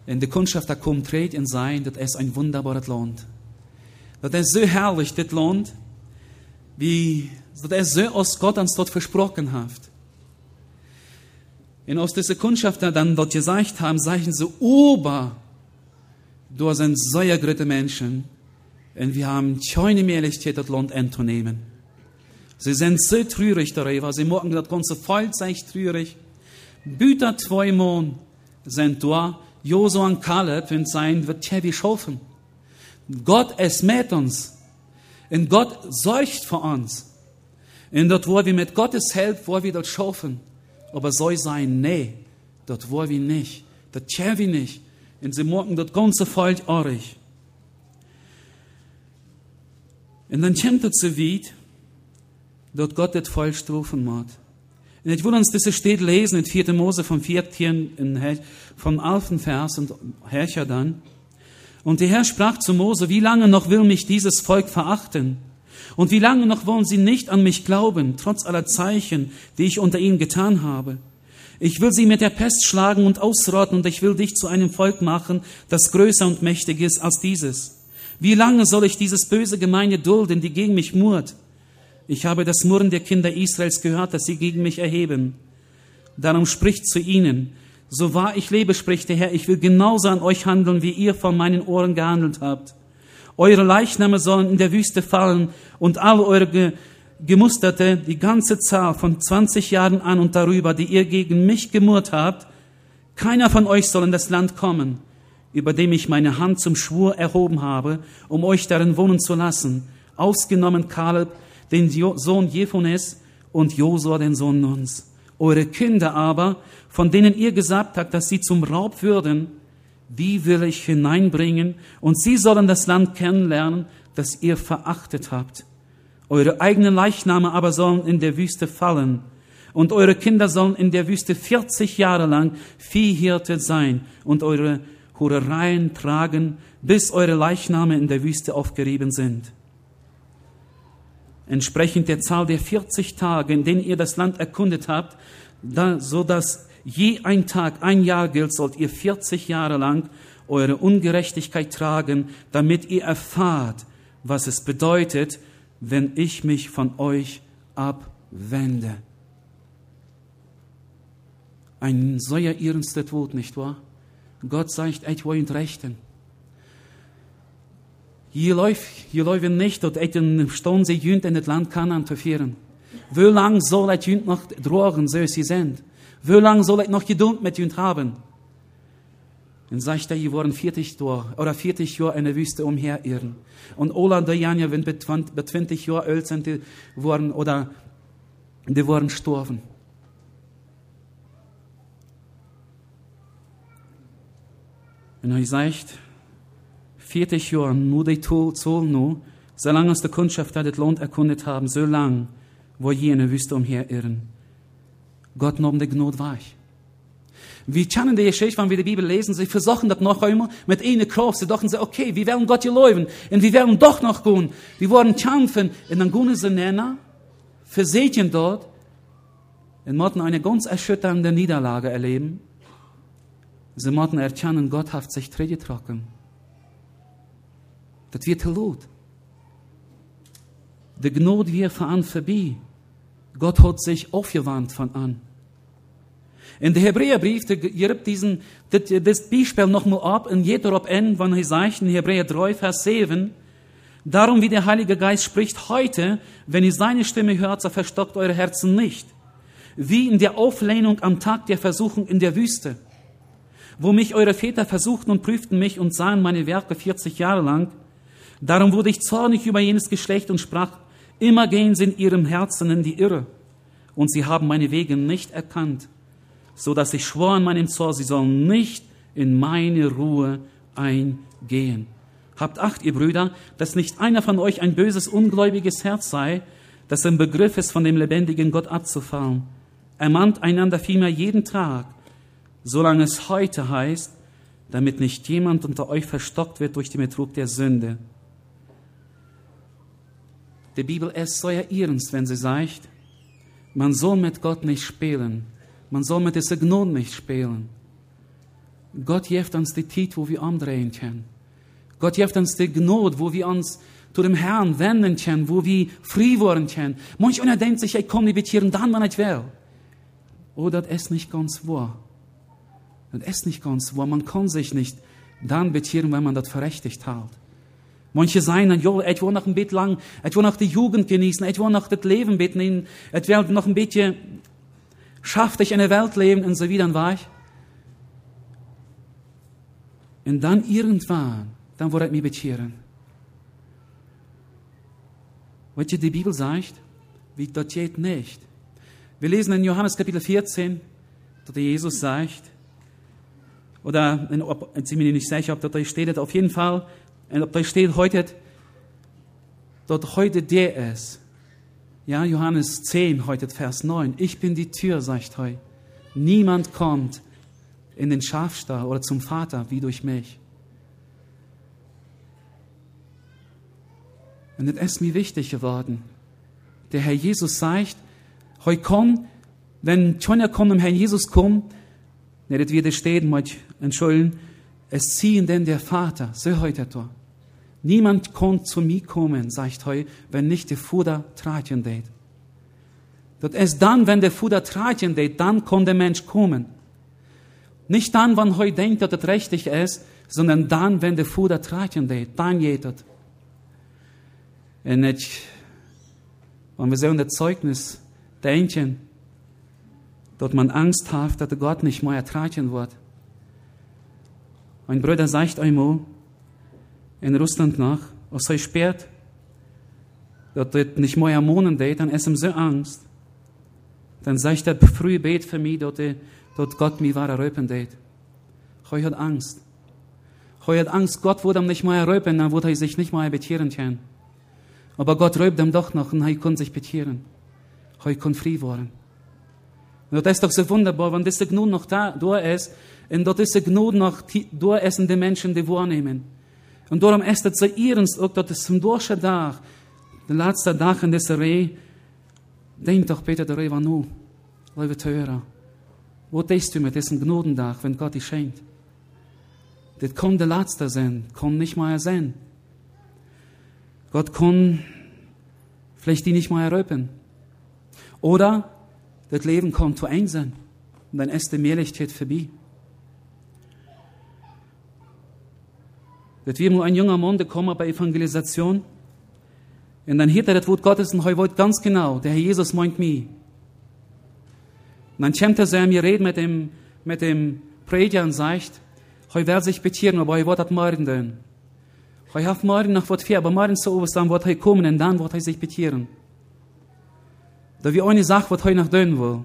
En de kundschaft dat komt treed in sein, dat ist ein wunderbares Land. Dat ist so herrlich, das Land, wie, dat ist so, als Gott uns dort versprochen hat. Und aus dieser Kundschafter dann dort gesagt haben, sagen sie, Ober, da sind sehr gute Menschen, und wir haben keine Möglichkeit, das Land anzunehmen. Sie sind so traurig darüber, sie morgen das ganze Volk sich traurig. Büter zwei Monate sind da, Josua und Kaleb und sein wird Chevy schaffen. Gott ist mit uns. Und Gott sorgt für uns. Und dort, wo wir mit Gottes Hilfe, wo wir das schaffen. Aber soll sein, nee, dort wo wir nicht. Das tun wir nicht. Und sie morgen das ganze Volk euch. Und dann kommt es so weit, dort Gott das Volk strafen wird. Und ich will uns das steht lesen in 4. Mose vom 14. vom 11. Vers und Herrscher dann. Und der Herr sprach zu Mose, wie lange noch will mich dieses Volk verachten? Und wie lange noch wollen sie nicht an mich glauben, trotz aller Zeichen, die ich unter ihnen getan habe? Ich will sie mit der Pest schlagen und ausrotten, und ich will dich zu einem Volk machen, das größer und mächtig ist als dieses. Wie lange soll ich dieses böse Gemeinde dulden, die gegen mich murrt? Ich habe das Murren der Kinder Israels gehört, dass sie gegen mich erheben. Darum spricht zu ihnen, so wahr ich lebe, spricht der Herr, ich will genauso an euch handeln, wie ihr vor meinen Ohren gehandelt habt. Eure Leichname sollen in der Wüste fallen und alle eure Gemusterte, die ganze Zahl von 20 Jahren an und darüber, die ihr gegen mich gemurrt habt, keiner von euch soll in das Land kommen, über dem ich meine Hand zum Schwur erhoben habe, um euch darin wohnen zu lassen, ausgenommen Kaleb, den Sohn Jephones und Josua, den Sohn Nuns. Eure Kinder aber, von denen ihr gesagt habt, dass sie zum Raub würden, die will ich hineinbringen und sie sollen das Land kennenlernen, das ihr verachtet habt. Eure eigenen Leichname aber sollen in der Wüste fallen und eure Kinder sollen in der Wüste 40 Jahre lang Viehhirte sein und eure Hurereien tragen, bis eure Leichname in der Wüste aufgerieben sind. Entsprechend der Zahl der 40 Tage, in denen ihr das Land erkundet habt, da, so dass je ein Tag, ein Jahr gilt, sollt ihr 40 Jahre lang eure Ungerechtigkeit tragen, damit ihr erfahrt, was es bedeutet, wenn ich mich von euch abwende. Ein solcher ernster Tod, nicht wahr? Gott sagt, ich will ihn rechten. Hier läuft nicht, dass ich eine Stunde sie jünt in das Land Kanan zu führen. Wie lang soll ich jünt noch drohen, so sie sind? Wie lange soll ich noch Geduld mit ihnen haben? Und sagt er, ihr waren 40 Jahre, oder 40 Jahre in der Wüste umherirren. Und Ola und Janja, wenn bei 20 Jahren alt sind, die waren, oder, die waren gestorben. Und er sagt, 40 Jahre, nur die Zoll nur, solange es der Kundschaft das Land erkundet haben, so lang, wo je in der Wüste umherirren. Gott nahm die Gnade weich. Wir kennen die Geschichte, wenn wir die Bibel lesen, sie versuchen das noch einmal mit einer Kraft. Sie dachten, okay, wir werden Gott geloben und wir werden doch noch gehen. Wir wollen kämpfen und dann gehen sie nennen, versätjen dort und mussten eine ganz erschütternde Niederlage erleben. Sie mussten erkennen, Gott hat sich trocken. Das wird laut. Die Gnade wird von vorbei. Gott hat sich aufgewandt von an. In der Hebräerbrief, der gibt diesen, das, das Beispiel nochmal ab, in jeder ab N, wenn er sagt, in Hebräer 3, Vers 7, darum wie der Heilige Geist spricht heute, wenn ihr seine Stimme hört, so verstockt eure Herzen nicht. Wie in der Auflehnung am Tag der Versuchung in der Wüste, wo mich eure Väter versuchten und prüften mich und sahen meine Werke 40 Jahre lang. Darum wurde ich zornig über jenes Geschlecht und sprach, Immer gehen sie in ihrem Herzen in die Irre und sie haben meine Wege nicht erkannt, so dass ich schwor an meinem Zorn, sie sollen nicht in meine Ruhe eingehen. Habt Acht, ihr Brüder, dass nicht einer von euch ein böses, ungläubiges Herz sei, das im Begriff ist, von dem lebendigen Gott abzufallen. Ermahnt einander vielmehr jeden Tag, solange es heute heißt, damit nicht jemand unter euch verstockt wird durch den Betrug der Sünde. Die Bibel ist sehr ernst, wenn sie sagt, man soll mit Gott nicht spielen. Man soll mit dieser Gnade nicht spielen. Gott gibt uns die Zeit, wo wir umdrehen können. Gott gibt uns die Gnade, wo wir uns zu dem Herrn wenden können, wo wir frei werden können. Manch einer denkt sich, ich komme nicht hier und dann, wenn ich will. oh, das ist nicht ganz wahr. Das ist nicht ganz wahr. Man kann sich nicht dann bekehren, wenn man das verrechtigt hat. Manche sagen jo, ich will noch ein bisschen lang, ich will noch die Jugend genießen, ich will noch das Leben beten, ich will noch ein bisschen schafft in der Welt leben und so wieder, dann war ich. Und dann irgendwann, dann wurde ich mich bekehren. Was die Bibel sagt, wie das geht nicht. Wir lesen in Johannes Kapitel 14, dass Jesus sagt, oder ich bin mir nicht sicher, ob das da steht, auf jeden Fall, und ob da steht heute, dass heute der ist. Ja, Johannes 10, heute Vers 9. Ich bin die Tür, sagt heute. Niemand kommt in den Schafstall oder zum Vater wie durch mich. Und das ist mir wichtig geworden. Der Herr Jesus sagt, heute komm, wenn Tonja kommt, dem Herrn Jesus kommt, ne, das wird stehen, mit entschuldigen, es ziehen denn der Vater, so heute da. Niemand kann zu mir kommen, sagt heute, wenn nicht der Fuder tragen geht. Das ist dann, wenn der Fuder tragen geht, dann kann der Mensch kommen. Nicht dann, wenn heute denkt, dass das richtig ist, sondern dann, wenn der Fuder tragen geht, dann geht das. Und ich, wenn wir so in das Zeugnis denken, dass man Angst hat, dass Gott nicht mehr ertragen wird. Ein Bruder sagt einmal in Russland nach, als er spät, dass das nicht mehr ermohnen geht, dann ist ihm so Angst. Dann sagt er, früh bet für mich, dass, dass Gott mich war erröpen geht. Ich hat Angst. Ich hat Angst, Gott würde ihm nicht mehr erröpen, dann würde er sich nicht mehr bekehren können. Aber Gott räubt ihm doch noch und er kann sich bekehren. Er kann frei werden. Und das ist doch so wunderbar, wenn diese Gnade noch da, da ist, und dort diese Gnade noch da ist in Menschen, die wahrnehmen. Und darum ist es so ernst, auch dass es zum Durchschnitt Tag, der letzte Tag in dieser Reihe, denk doch bitte der Reihe nu, liebe Teure. Wo denkst du mit diesem Gnadentag, wenn Gott dich schenkt? Das kann der letzte sein, kann nicht mal sein. Gott kann vielleicht die nicht mal erröpen. Oder das Leben kommt zu eng sein und dann ist die Mehrlichkeit vorbei. Das wird nur ein junger Mann gekommen bei Evangelisation. Und dann hört er das Wort Gottes und er wollte ganz genau, der Herr Jesus meint mich. Und dann kommt er zu mir reden mit dem, mit dem Prediger und sagt, er will sich bekehren, aber er wird das morgen tun. Er hat morgen noch was für, aber morgen so was dann wird er kommen und dann wird er sich bekehren. Da wir eine Sache, was er noch tun will.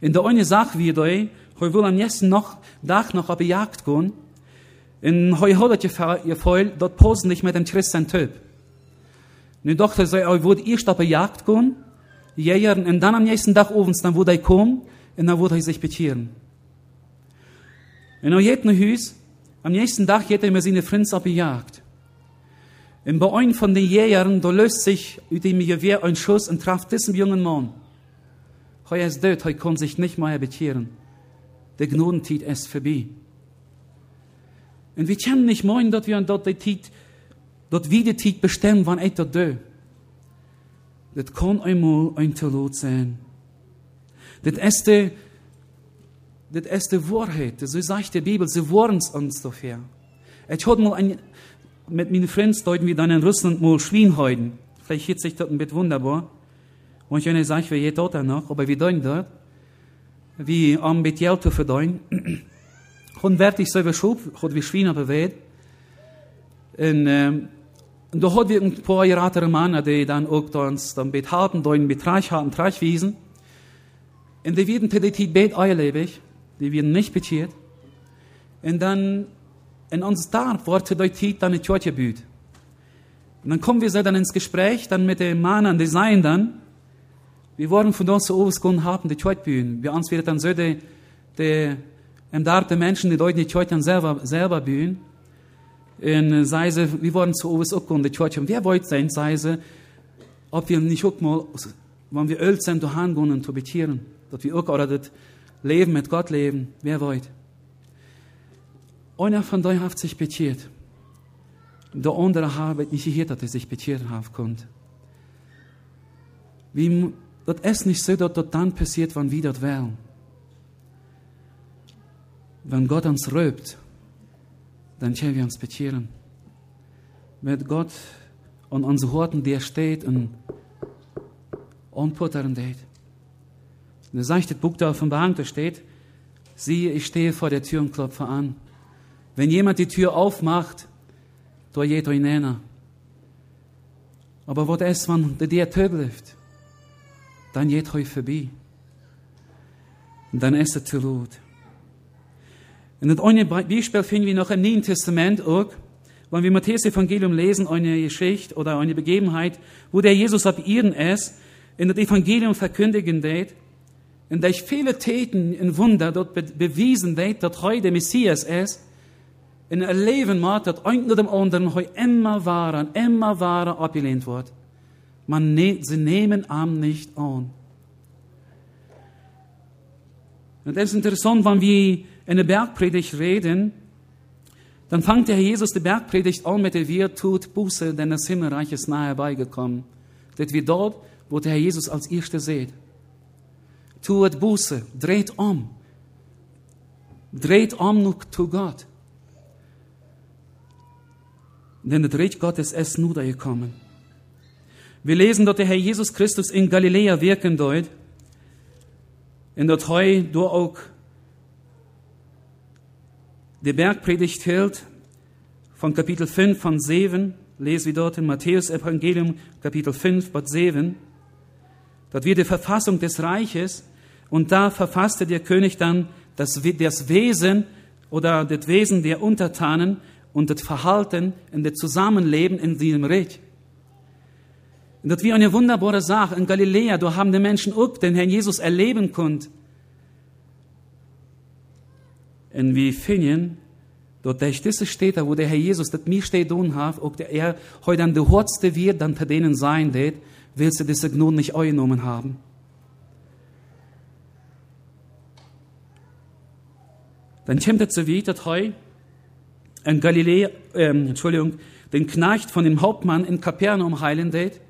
In der eine Sache wieder, er will am nächsten Tag noch auf die Jagd gehen. Er hat ihr Fall, dort posen nicht mit dem Christen Typ. Und doch, er er würde erst auf die Jagd gehen, Jäger, und dann am nächsten Tag abends, dann würde er kommen, und dann würde er sich. Und er hat ein Haus, am nächsten Tag geht er Freunden auf die Jagd. Und bei einem von den Jägern, da löst sich über dem Gewehr ein Schuss und traf diesen jungen Mann. Er ist tot, er kann sich nicht mehr bekehren. Der Gnadentiet ist vorbei. Und wir können nicht meinen, dass wir dort die Tiet, dort wie die Tiet bestimmen, wann etwas dö. Das kann einmal ein Tolot sein. Das erste, ist die Wahrheit. So sagt die Bibel, sie warnen uns dafür. Ich hatte mal ein, mit meinen Freunden deuten wir dann in Russland mal Schwienheuden. Vielleicht hört sich das ein bisschen wunderbar. Und ich eine sage, wie geht dort noch, aber wir deuten dort. Wie am mit Geld zu verdienen. Und werd ich selber schub, hat wir Schwiener bewegt. Und, ähm, und da hat wir ein paar Jahre Männer, die dann auch uns dann bet halten, da in Betrag haben, Trachwiesen. Und die werden die bet eierlebig die werden nicht bekeert. Und dann, in uns da, wurde die dann in Kirche büht. Und dann kommen wir so dann ins Gespräch, dann mit den Männern, die seien dann, wir wollen von uns so ausgehen haben, die bühen. Wir uns wird dann so die, die, im Dar der Menschen, die Leute, die dann selber, selber bühen. Und sei sie, wir wollen zu uns auch gehen, die Kirche. Und wer wollte sein, sei sie, ob wir nicht auch mal, wenn wir ölt sind, daheim gehen und zu betieren. Dass wir auch, oder das, Leben mit Gott leben, wer wollt. Einer von euch hat sich bekehren. Der andere hat nicht gehört, dass er sich bekehren haben konnte. Wie, das ist nicht so, dass das dann passiert, wann wir das wollen. Wenn Gott uns röbt, dann können wir uns bekehren. Wenn Gott an unsere Horten, der steht und anputtern geht. Und da sagt das Buch der Offenbarung, da steht, siehe, ich stehe vor der Tür und klopfe an. Wenn jemand die Tür aufmacht, da geht er hinein. Aber was ist, wenn der dir tötet? Dann geht er vorbei. Und dann ist er zu laut. Und das eine Beispiel finden wir noch im Neuen Testament auch, wenn wir Matthäus Evangelium lesen, eine Geschichte oder eine Begebenheit, wo der Jesus ab Erden ist, in das Evangelium verkündigen wird, und durch viele Täten und Wunder dort bewiesen wird, dass heute der Messias ist, in ein Leben macht, das ein dem anderen heute immer wahren, immer wahren abgelehnt wird. Man ne, sie nehmen am nicht an. Und das ist interessant, wenn wir in der Bergpredigt reden, dann fängt der Herr Jesus die Bergpredigt an mit der Wir tut Buße, denn das Himmelreich ist nahe herbeigekommen. Das wir dort, wo der Herr Jesus als Erste seht. Tut Buße, dreht um. Dreht um noch zu Gott. Denn das Reich Gottes ist nur da gekommen. Wir lesen, dass der Herr Jesus Christus in Galiläa wirken dort. In der Treu, du auch die Bergpredigt hält, von Kapitel 5 von 7, lesen wir dort in Matthäus Evangelium, Kapitel 5, Bad 7, dort wird die Verfassung des Reiches, und da verfasste der König dann das, das Wesen oder das Wesen der Untertanen und das Verhalten und das Zusammenleben in diesem Reich. Und das wie eine wunderbare Sache. In Galiläa, da haben die Menschen auch den Herrn Jesus erleben können. Und wie finden, dort der Stisse steht wo der Herr Jesus, das mir steht tun hat, ob der er heute an der Hortste wird, dann für denen sein wird, willst du diese Gnade nicht eingenommen haben. Dann kommt es so wie, dass heute in Galiläa, äh, Entschuldigung, den Knecht von dem Hauptmann in Kapernaum heilen wird.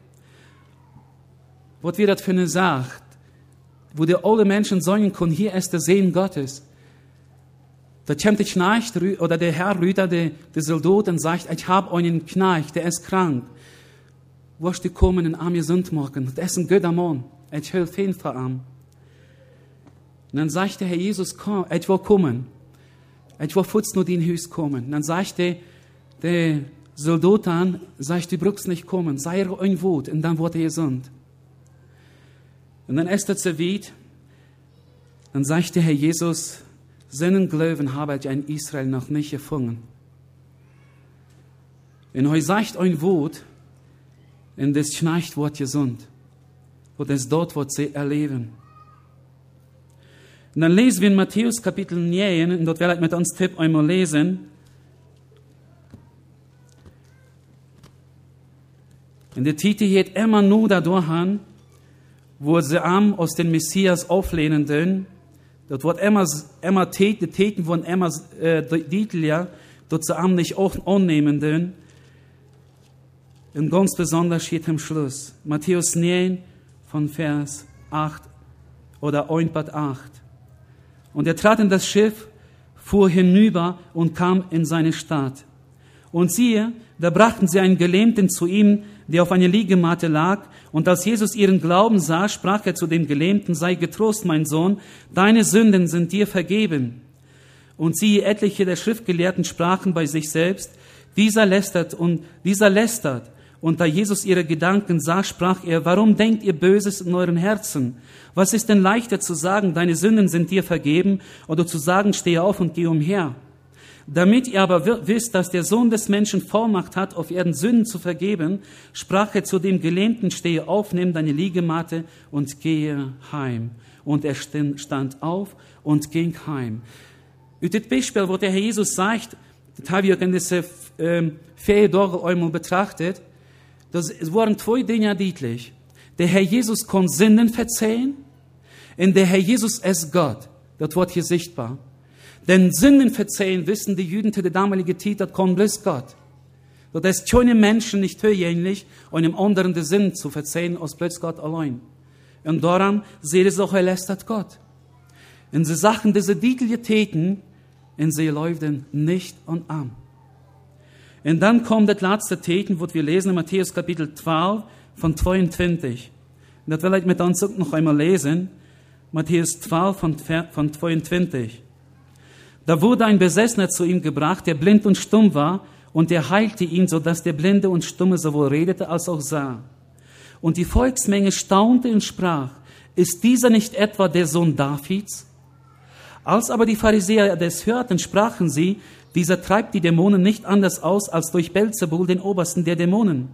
Was wir das für eine Sache, wo die alle Menschen sagen können, hier ist der Sehen Gottes. Da kommt der Knecht oder der Herr Rüder, der, der Soldat und sagt, ich habe einen Knecht, der ist krank. Wirst du kommen und arm gesund machen? Das ist ein guter Mann. Ich helfe ihn vor ihm. Und dann sagt der Herr Jesus, komm, ich will kommen. Ich will kurz nur den Haus kommen. Und dann sagt der, der Soldat an, sagt, du brauchst nicht kommen, sei er ein Wut, und dann wird er gesund. Und dann ist er zu weit, dann sagt der Herr Jesus, seinen Glauben habe ich in Israel noch nicht gefunden. Wenn euch sagt ein Wort, und das schnarcht wird gesund, wo das dort wird sie erleben. Und dann lesen wir in Matthäus Kapitel 9, und dort werde ich mit uns Tipp einmal lesen. Und der Titel geht immer nur dadurch an, wo sie am aus den Messias auflehnen denn, dort wird immer, immer Täten, Täten wurden immer äh, deutlicher, dort sie am nicht auch annehmen denn. Und ganz besonders steht am Schluss, Matthäus 9 von Vers 8 oder 1 Bad 8. Und er trat in das Schiff, fuhr hinüber und kam in seine Stadt. Und siehe, da brachten sie einen Gelähmten zu ihm, der auf einer Liegematte lag, und als Jesus ihren Glauben sah, sprach er zu dem Gelähmten, sei getrost, mein Sohn, deine Sünden sind dir vergeben. Und siehe, etliche der Schriftgelehrten sprachen bei sich selbst, dieser lästert und dieser lästert. Und da Jesus ihre Gedanken sah, sprach er, warum denkt ihr Böses in euren Herzen? Was ist denn leichter zu sagen, deine Sünden sind dir vergeben, oder zu sagen, stehe auf und geh umher? Damit ihr aber wisst, dass der Sohn des Menschen Vormacht hat, auf Erden Sünden zu vergeben, sprach er zu dem Gelähmten, stehe auf, nimm deine Liegematte und gehe heim. Und er stand auf und ging heim. Ut Beispiel, wo der Herr Jesus sagt, das habe ich in dieser ähm, Feriendorgel einmal betrachtet, das, es waren zwei Dinge deutlich. Der Herr Jesus kann Sünden verzeihen und der Herr Jesus ist Gott. Das wird hier sichtbar. Denn Sünden verzeihen, wissen die Juden zu der damaligen Zeit, das kann bloß Gott. Das ist keine Menschen nicht zugänglich, einem anderen die Sünden zu verzeihen, als bloß Gott allein. Und daran sehe sie auch, er lästert Gott. Und sie Sachen, diese Diegel täten, und sie läufen nicht und an. Und dann kommt das letzte Täten, wo wir lesen in Matthäus Kapitel 12 von 22. Und das will ich mit uns noch einmal lesen. Matthäus 12 von, von 22. Da wurde ein Besessener zu ihm gebracht, der blind und stumm war, und er heilte ihn, so dass der Blinde und Stumme sowohl redete als auch sah. Und die Volksmenge staunte und sprach, ist dieser nicht etwa der Sohn Davids? Als aber die Pharisäer das hörten, sprachen sie, dieser treibt die Dämonen nicht anders aus als durch Belzebul, den Obersten der Dämonen.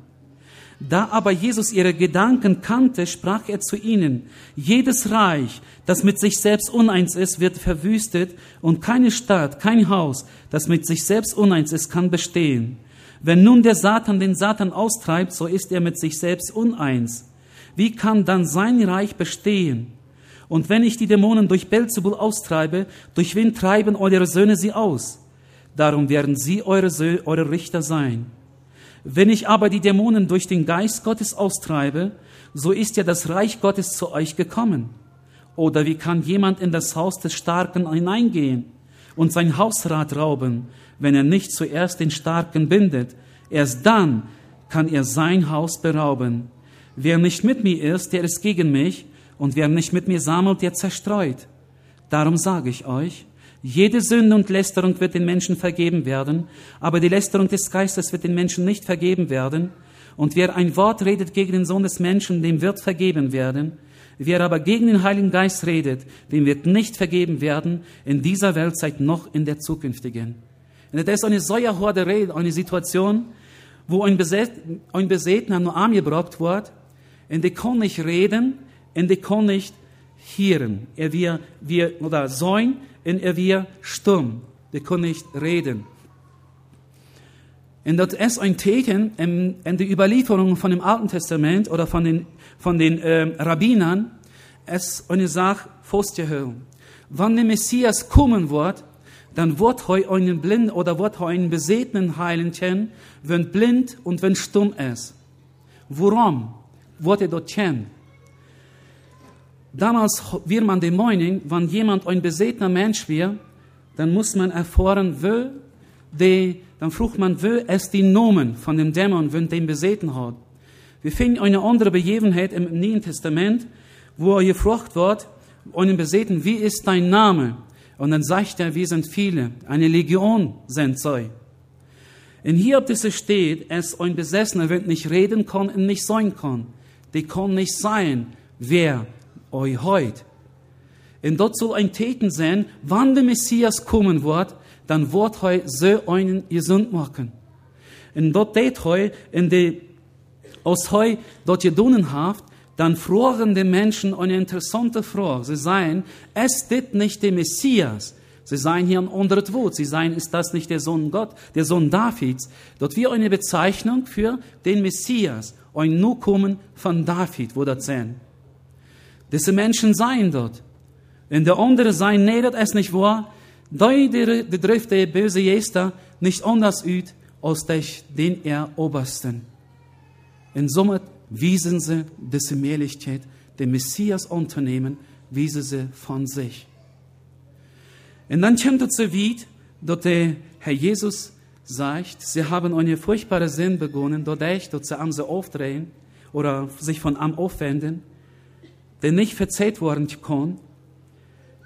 Da aber Jesus ihre Gedanken kannte, sprach er zu ihnen, jedes Reich, das mit sich selbst uneins ist, wird verwüstet und keine Stadt, kein Haus, das mit sich selbst uneins ist, kann bestehen. Wenn nun der Satan den Satan austreibt, so ist er mit sich selbst uneins. Wie kann dann sein Reich bestehen? Und wenn ich die Dämonen durch Belzebul austreibe, durch wen treiben eure Söhne sie aus? Darum werden sie eure, Söhne, eure Richter sein. Wenn ich aber die Dämonen durch den Geist Gottes austreibe, so ist ja das Reich Gottes zu euch gekommen. Oder wie kann jemand in das Haus des Starken hineingehen und sein Hausrat rauben, wenn er nicht zuerst den Starken bindet? Erst dann kann er sein Haus berauben. Wer nicht mit mir ist, der ist gegen mich, und wer nicht mit mir sammelt, der zerstreut. Darum sage ich euch, jede Sünde und Lästerung wird den Menschen vergeben werden, aber die Lästerung des Geistes wird den Menschen nicht vergeben werden. Und wer ein Wort redet gegen den Sohn des Menschen, dem wird vergeben werden. Wer aber gegen den Heiligen Geist redet, dem wird nicht vergeben werden, in dieser Weltzeit noch in der zukünftigen. Und das ist eine Säuerhorde Rede, eine Situation, wo ein, Beset, ein Besetener nur arm gebraucht wird, und die kann nicht reden, und die kann nicht hören. Er wir, wir, oder sein, und er wird stumm. Der kann nicht reden. Und das ist ein Theken in, in der Überlieferung von dem Alten Testament oder von den, von den äh, Rabbinern. Es eine Sache festzuhalten. Wenn der Messias kommen wird, dann wird er einen blind oder wird er einen Besetenen heilen können, wenn blind und wenn stumm ist. Warum wird er dort kennen? Damals wird man die Meinung, wenn jemand ein besetener Mensch wird, dann muss man erfahren, wo die, dann fragt man, wo es die Nomen von dem Dämon, wenn den beseten hat. Wir finden eine andere Begebenheit im Neuen Testament, wo er gefragt wird, einen Beseten, wie ist dein Name? Und dann sagt er, wir sind viele, eine Legion sind sie. Und hier, ob das steht, es ein Besessener, wenn nicht reden kann und nicht sein kann. Die kann nicht sein, wer euch heut. Und dort soll ein Täten sein, wann der Messias kommen wird, dann wird heu so einen gesund machen. Und dort tät heu, in de, aus heu dort gedunnen haft, dann fragen die Menschen eine interessante Frage. Sie sagen, es dit nicht der Messias. Sie seien hier ein anderes Wort. Sie seien, ist das nicht der Sohn Gott, der Sohn Davids? Dort wie eine Bezeichnung für den Messias, ein Nukommen von David, wo das sein. Diese Menschen seien dort. Und der andere seien, nee, das ist nicht wahr. Da die trifft der böse Jester nicht anders üt, als den er Obersten. Und somit wiesen sie diese Mählichkeit, den Messias unternehmen, wiesen sie von sich. Und dann kommt es so weit, dass der Herr Jesus sagt, sie haben eine furchtbare Sinn begonnen, dadurch, dass sie am sie aufdrehen oder sich von am aufwenden der nicht verzeiht worden kann.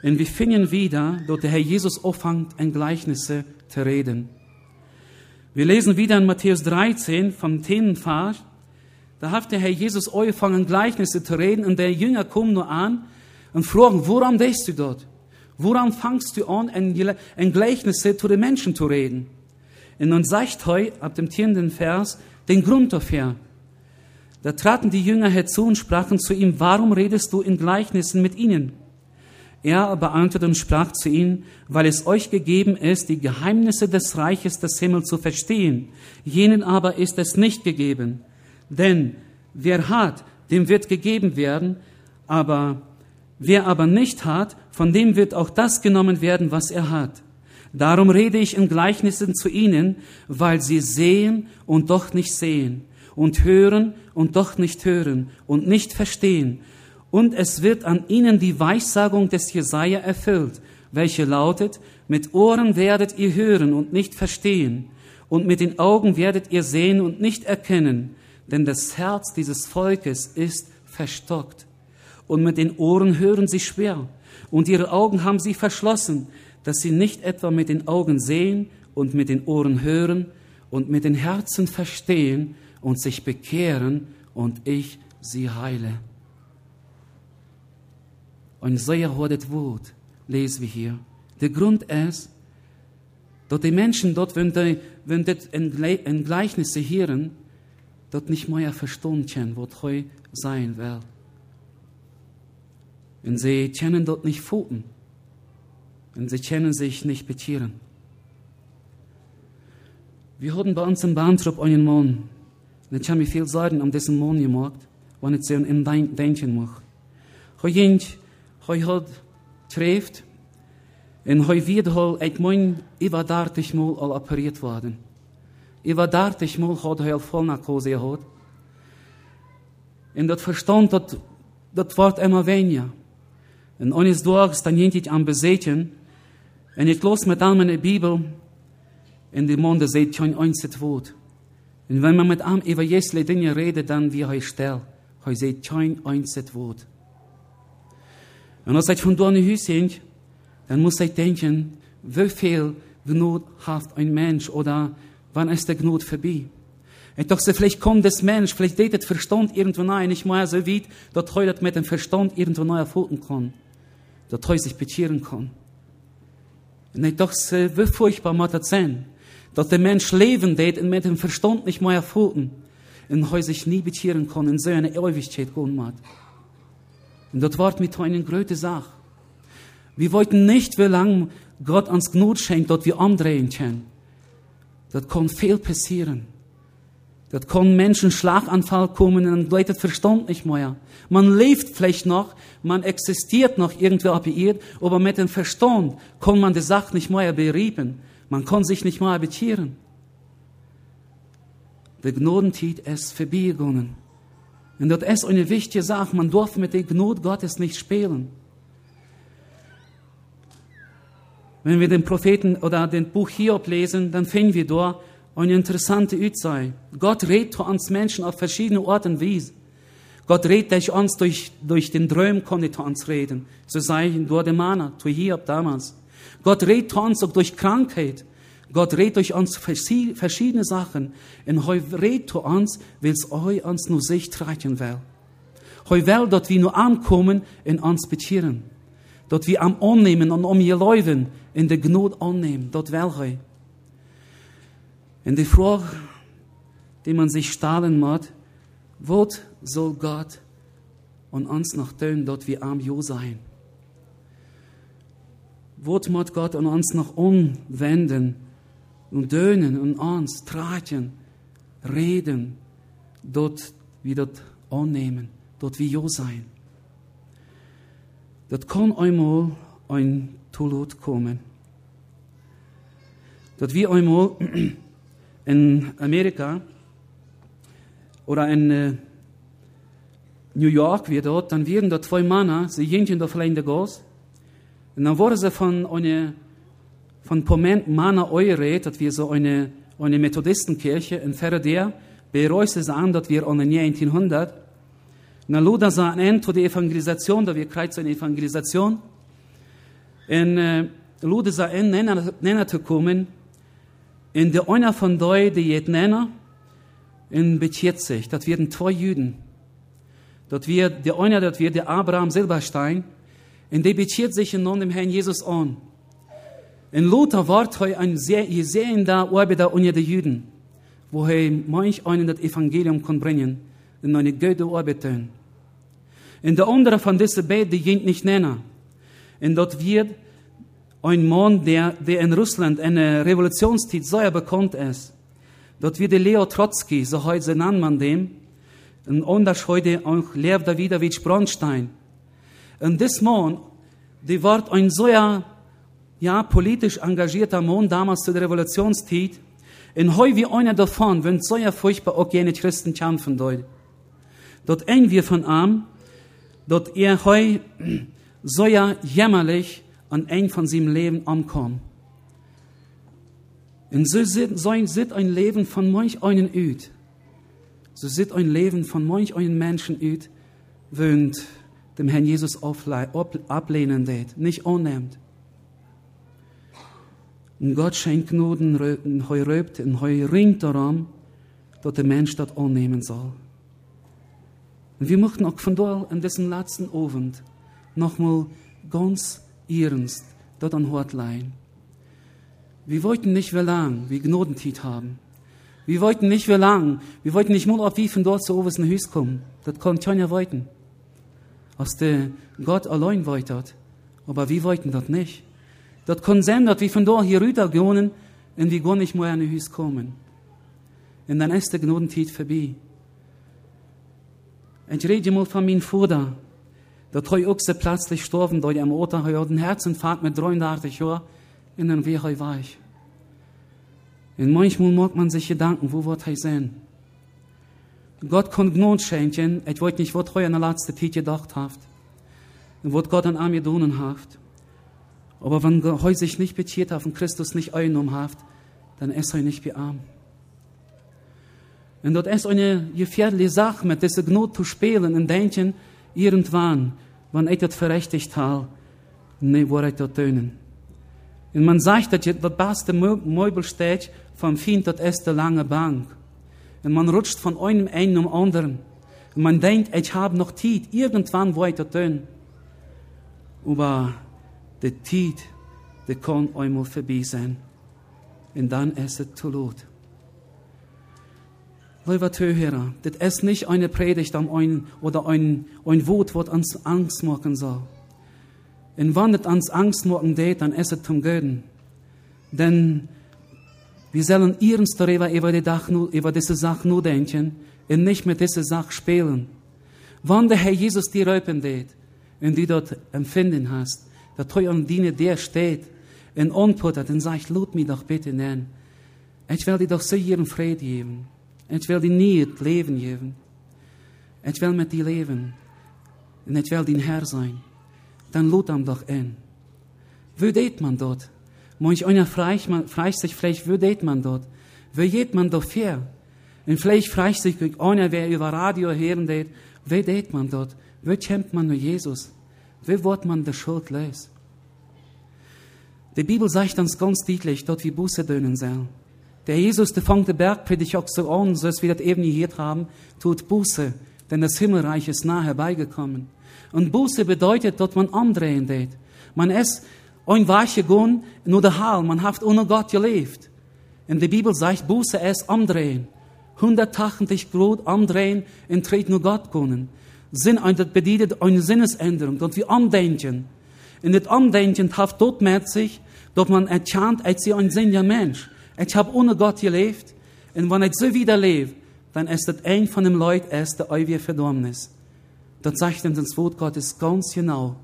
Und wir finden wieder, dort der Herr Jesus anfängt, in Gleichnisse zu reden. Wir lesen wieder in Matthäus 13 vom Themenfahrt. Da hat der Herr Jesus angefangen, Gleichnisse zu reden und der Jünger kommt nur an und fragen, woran denkst du dort? Woran fangst du an, in Gleichnisse zu den Menschen zu reden? Und dann sagt heute, ab dem zehnten Vers, den Grund dafür. Da traten die Jünger herzu und sprachen zu ihm, warum redest du in Gleichnissen mit ihnen? Er aber antwortete und sprach zu ihnen, weil es euch gegeben ist, die Geheimnisse des Reiches des Himmels zu verstehen. Jenen aber ist es nicht gegeben. Denn wer hat, dem wird gegeben werden, aber wer aber nicht hat, von dem wird auch das genommen werden, was er hat. Darum rede ich in Gleichnissen zu ihnen, weil sie sehen und doch nicht sehen und hören und doch nicht hören und nicht verstehen Und es wird an ihnen die Weissagung des Jesaja erfüllt, welche lautet, mit Ohren werdet ihr hören und nicht verstehen, und mit den Augen werdet ihr sehen und nicht erkennen, denn das Herz dieses Volkes ist verstockt. Und mit den Ohren hören sie schwer, und ihre Augen haben sie verschlossen, dass sie nicht etwa mit den Augen sehen und mit den Ohren hören und mit den Herzen verstehen und sich bekehren und ich sie heile. Und sehr hohes Wort lesen wir hier. Der Grund ist, dass die Menschen dort, wenn die, wenn die in Gleichnisse hören, dort nicht mehr verstehen können, was heu sein will. Und sie kennen dort nicht Pfoten. Und sie kennen sich nicht betieren. Wir hatten bei uns im Bahntrupp einen Mann. Und habe mir viel Sorgen um diesen Mann gemacht, wenn ich so ein Denken mache. Heute, heute hat trefft, und heute wird halt, ich meine, über 30 Mal al operiert worden. Über 30 Mal hat er Vollnarkose gehabt. Und das Verstand, das, das wird immer weniger. Und eines Tages, dann ging ich am Beseten, und ich los mit all meiner Bibel, in die Monde seht kein einziges Wort. Und wenn man einem über jesle Dinge redet, dann wie er still. Er seht kein einziges Wort. Und als ich von dort nach Hause ging, dann muss ich denken, wie viel Gnut hat ein Mensch oder wann ist der Gnut vorbei? Ich dachte, vielleicht kommt das Mensch, vielleicht geht das Verstand irgendwo nahe, nicht mehr so weit, dass er mit dem Verstand irgendwo neu erfolgen kann. Dass er sich bekehren kann. Und ich dachte, wie furchtbar muss das sein, dass der Mensch leben wird und mit dem Verstand nicht mehr erfolgen und er sich nie bekehren kann, in so eine Ewigkeit gehen muss. Und das war mit einer großen Sache. Wir wollten nicht, wie lange Gott uns Gnut schenkt, dass wir andrehen können. Das kann viel passieren. Das kann Menschen Schlaganfall kommen und dann bleibt das Verstand nicht mehr. Man lebt vielleicht noch, man existiert noch irgendwie Erde, aber mit dem Verstand kann man die Sache nicht mehr berieben. Man kann sich nicht mehr bekehren. Der Gnodentit ist vorbeigegangen. Und das ist eine wichtige Sache. Man darf mit der Gnade Gottes nicht spielen. Wenn wir den Propheten oder den Buch Hiob lesen, dann finden wir dort eine interessante Ützei. Gott redet zu uns Menschen auf verschiedene Orten wie. Gott redet durch uns durch, durch den Träum, konnte zu uns reden. So sei durch den Mana, zu Hiob damals. Gott redet uns auch durch Krankheit. Gott redet durch uns verschiedene Sachen. Und heute redet zu uns, es euch uns nur sich tragen will. Heute will, dass wir nur ankommen und uns bekehren. Dass wir am annehmen und um ihr Leuven in der Gnade annehmen. Das will heute. Und die Frage, die man sich stellen muss, was soll Gott und uns noch tun, dort wir am Jo sein? Was muss Gott an uns noch umwenden und dönen und uns tragen, reden, dort wir dort annehmen, dort wir Jo sein? Das kann einmal ein Tolot kommen. Dort wir einmal in Amerika oder in äh, New York wie dort, dann werden dort zwei Männer, sie gingen da vielleicht in der Gas, sie von einer, von paar Männer eure, dass wir so eine, eine Methodistenkirche in Ferrader, bereust sie an, dass wir den Jahr 1900, und dann luden sie an zu der Evangelisation, da wir kreuz eine Evangelisation, und äh, luden sie an, näher zu kommen, in der einer von doi, die jet nenner, in bekeert sich. Das werden zwei Juden. Dort wird der einer, dort wird der Abraham Silberstein, in der bekeert sich in dem Herrn Jesus an. In Luther wart heu ein sehr, ihr sehen da Arbeiter unter den Juden, wo he manch einen das Evangelium kann bringen, in eine gute Arbeit tun. In der andere von diesen beiden, jent nicht nennen. Und dort wird ein Mann, der, der in Russland eine Revolutionszeit sehr bekannt ist. Dort wird Leo Trotsky, so heute nennt man dem, und anders heute auch Lev Davidovich Bronstein. Und das Mann, der war ein sehr, ja, politisch engagierter Mann damals zu der Revolutionszeit. Und heute wie einer davon, wenn so ja furchtbar auch jene Christen kämpfen dort. Dort eng wir von ihm, dort er heu so ja jämmerlich an eng von seinem Leben ankommen. Und so sit, so sit ein Leben von manch einen üt. So sit ein Leben von manch einen Menschen üt, wöhnt dem Herrn Jesus ablehnen det, nicht annimmt. Und Gott schenkt Gnoden, und heu röbt, und heu ringt darum, dass der Mensch das annehmen soll. Und wir möchten auch von dort an diesem letzten Abend nochmal ganz ernst dort an Hort leihen. Wir wollten nicht wie lang, wie Gnodentit haben. Wir wollten nicht wie lang, wir wollten nicht mal auf wie von dort zu obersten Hüs kommen. Das konnte keiner wollten. Aus der Gott allein wollte aber wir wollten das nicht. Das kann sein, dass wir von dort hier rüber gehen und wir gar nicht mehr an Hüs kommen. Und dann ist der Gnodentit vorbei. Ich rede mal von meinem Vater. Der treu auch so plötzlich gestorben, da er am Ort hat einen Herzinfarkt mit 33 Jahren und dann wäre er weich. Und manchmal mag man sich Gedanken, wo wird er sein? Gott kann Gnade schenken, ich wollte nicht, was er in der letzten Zeit gedacht hat. Und was Gott an ihm getan hat. Aber wenn er sich nicht betiert hat und Christus nicht eingenommen hat, dann ist er nicht bearmt. Und dort ist eine gefährliche Sache, mit dieser Gnade zu spielen und denken, irgendwann, wenn ich das verrechtigt habe, ne, wo ich das tönen. Und man sagt, dass das beste Möbel steht vom Feind, das ist die lange Bank. Und man rutscht von einem einen um anderen. Und man denkt, ich habe noch Zeit, irgendwann das tun. Aber die Zeit, die kann einmal vorbei sein. Und dann ist es zu laut. Lieber Zuhörer, das ist nicht eine Predigt ein, oder ein, ein Wort, was uns Angst machen soll. Und wenn es uns Angst machen geht, dann ist es zum Guten. Denn wir sollen ernst darüber über, die Dach, über diese Sache nur denken und nicht mit dieser Sache spielen. Wenn der Herr Jesus dir röpen geht und du dort empfinden hast, dass du an Diener der steht und antwortet und sagt, lud mich doch bitte nennen. Ich will dir doch so ihren Frieden geben. Ich will dir nie het Leben geben. Ich will mit dir leben. Und ich will dein Herr sein. Dann lud ihm doch in. Wo deed man dort? Manch einer fragt sich vielleicht, wo deed man dort? Wo geht man dort her? Und vielleicht fragt sich einer, wer über Radio hören deed, wo deed man dort? Wo kämpft man nur Jesus? Wo wird man der Schuld los? Die Bibel sagt uns ganz deutlich, dort wie Buße dönen soll. Der Jesus, der fängt den Bergpredigt auch so an, so als wir das eben hier haben, tut Buße, denn das Himmelreich ist nah herbeigekommen. Und Buße bedeutet, dass man andrehen geht. Man ist ein weiche Gun, nur der Hall, man hat ohne Gott gelebt. Und die Bibel sagt, Buße ist andrehen. 180 Grad andrehen und tritt nur Gott können. Sinn, das bedeutet eine Sinnesänderung, dass wir andenken. Und das dort mit sich, dass man erkannt, als sie ein sinnlicher Mensch. Ich habe ohne Gott gelebt. Und wenn ich so wieder lebe, dann ist das ein von den Leuten, ist der ewige Verdammnis. Das sagt uns das Wort Gottes ganz genau.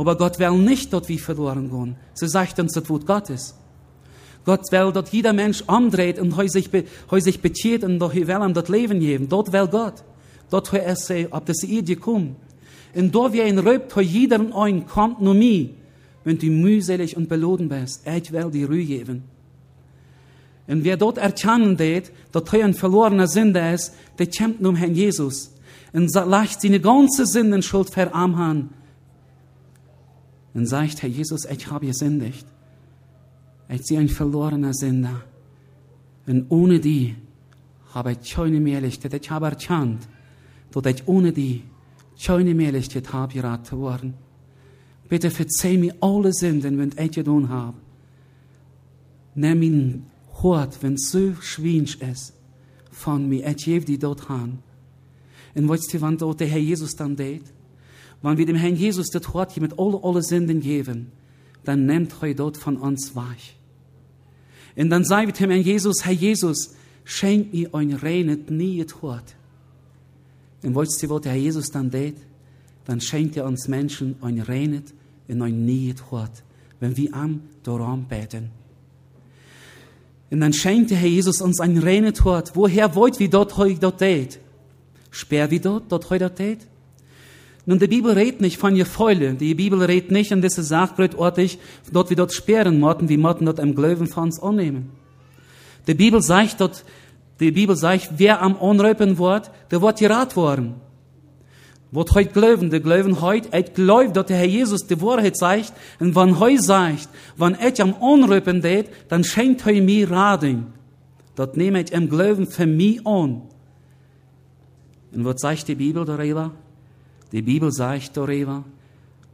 Aber Gott will nicht dort wie verloren gehen. So sagt uns das Wort Gottes. Gott will, dass jeder Mensch andreht und heu sich, heu sich bezieht und doch will ihm das Leben geben. Dort will Gott. Dort will er sagen, ob das Idee kommt. Und dort wie ein Röbt, heu jeder ein kommt nur mir wenn du mühselig und beloden bist. Ich will dir Ruhe geben. Und wer dort erkennen wird, dass er ein verlorener Sünder ist, der kämpft um Herrn Jesus und leicht seine ganze Sündenschuld verarmen. Und sagt, Herr Jesus, ich habe gesündigt. Ich bin ein verlorener Sünder. Und ohne die habe ich keine Möglichkeit. Ich habe erkannt, dass ich ohne die keine Möglichkeit habe, gerat zu werden. Bitte verzeih mir alle Sünden, wenn ich getan habe. Nimm ihn hart, wenn es so schwierig ist, von mir. Ich gebe die dort an. Und weißt du, wann dort der Herr Jesus dann deed? Wenn wir dem Herrn Jesus das hart mit alle, alle Sünden geben, dann nimmt er dort von uns weich. Und dann sagen wir dem Herrn Jesus, Herr Jesus, schenk mir ein reines, nie hart. Und weißt du, was der Herr Jesus dann deed? Dann schenkt er uns Menschen ein reines, in ein niet hat, wenn wir am daran beten. Und dann schenkt der Herr Jesus uns ein reines Hort. Woher wollt wir dort heute dort tät? Sperr wie dort, dort heute dort tät? Nun, die Bibel redet nicht von Gefäule. Die Bibel redet nicht, und das sagt ortig, dort wie dort sperren morten, wie morten dort am Glauben von uns annehmen. Die Bibel sagt dort, die Bibel sagt, wer am Unröpen wird, der wird gerat worden. Wat heute glauben, der glauben heute, et glaubt, dass der Herr Jesus die Wahrheit sagt, und wenn heute sagt, wenn et am Unröpen det, dann schenkt heu mir Rading. Dat nehmt im Glauben für mich an. Und was sagt die Bibel darüber? Die Bibel sagt darüber,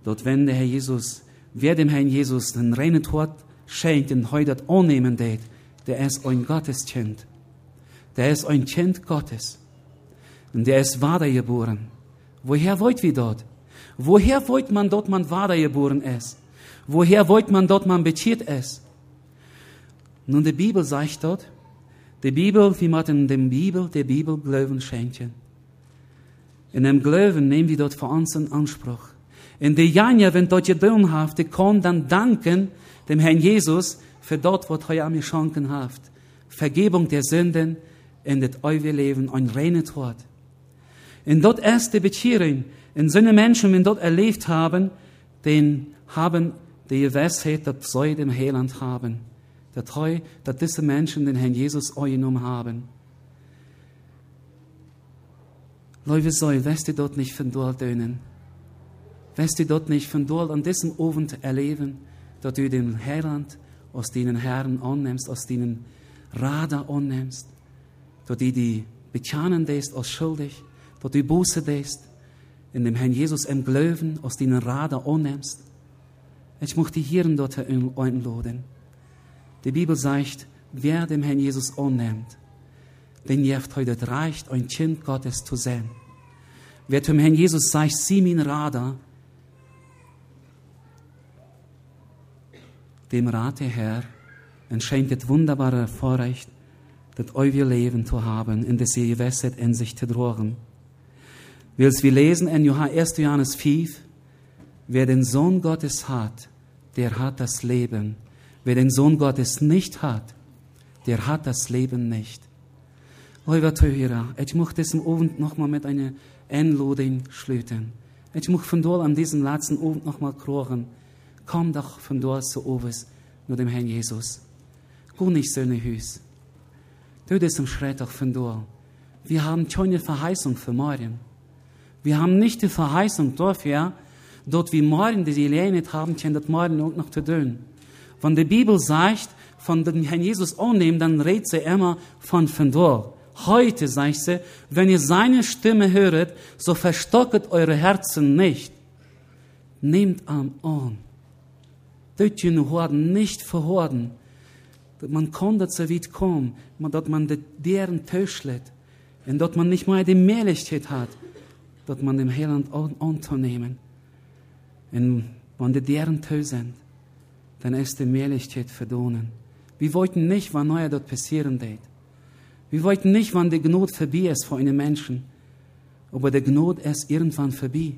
dass wenn der Herr Jesus, wer dem Herrn Jesus den reinen Tod schenkt und heute annehmen det, der ist ein Gotteskind. Der ist ein Kind Gottes. Und der ist wiedergeboren. Woher wollt wir dort? Woher wollt man dort man wiedergeboren ist? Woher wollt man dort man beziert ist? Nun, die Bibel sagt dort, die Bibel, wie man in der Bibel, der Bibel Glauben schenken. In dem Glauben nehmen wir dort für uns in Anspruch. In der Janja, wenn dort geduld haft, die kann dann danken dem Herrn Jesus für dort, was er mir schenken haft. Vergebung der Sünden in das eure Leben ein reines Wort. In dort erste Beziehung, in so Menschen, wenn dort erlebt haben, den haben die Gewissheit, dass sie dem Heiland haben. Treu, dass diese Menschen den Herrn Jesus angenommen haben. Leute, soll, wirst du dort nicht von dort dönen? Wirst du dort nicht von dort an diesem Abend erleben, dass du den Heiland aus deinen Herren annimmst, aus deinen Radar annimmst, dass du die bekennen lässt als schuldig, dass du Buße lässt, in dem Herrn Jesus im Glauben aus deinen Radar annimmst. Ich möchte hier dort einladen. Die Bibel sagt, wer dem Herrn Jesus annimmt, den jeft heute reicht, ein Kind Gottes zu sein. Wer zum Herrn Jesus sagt, sieh mein Radar, dem rate Herr, und schenkt das wunderbare Vorrecht, das euer Leben zu haben, in das ihr gewässert in sich zu drohen. Willst wir lesen in 1. Johannes 5, wer den Sohn Gottes hat, der hat das Leben. Wer den Sohn Gottes nicht hat, der hat das Leben nicht. Lieber Zuhörer, ich möchte diesen Abend nochmal mit einer Einladung schließen. Ich möchte von dort an diesem letzten Abend nochmal krochen. Komm doch von dort zu uns, nur dem Herrn Jesus. Geh nicht so in. Du das im Schritt auch von dort. Wir haben keine Verheißung für morgen. Wir haben nicht die Verheißung dafür, dort wie morgen die Seele nicht haben, können das morgen auch noch zu tun. Wenn die Bibel sagt, von dem Herrn Jesus annehmen, dann redet sie immer von von dort. Heute, sagt sie, wenn ihr seine Stimme höret, so verstocket eure Herzen nicht. Nehmt an an. Ihr Horden nicht verhorden. Man kann dazu weit kommen, dass man deren Töschlet, und dort man nicht mal die Mählichkeit hat, dass man dem Heiland anzunehmen. Und wenn die deren Tö sind, dann ist die Mählichkeit verdonen. Wir wollten nicht, was neuer dort passieren wird. Wir wollten nicht, wann die Gnade vorbei ist für einen Menschen. Aber die Gnade ist irgendwann vorbei.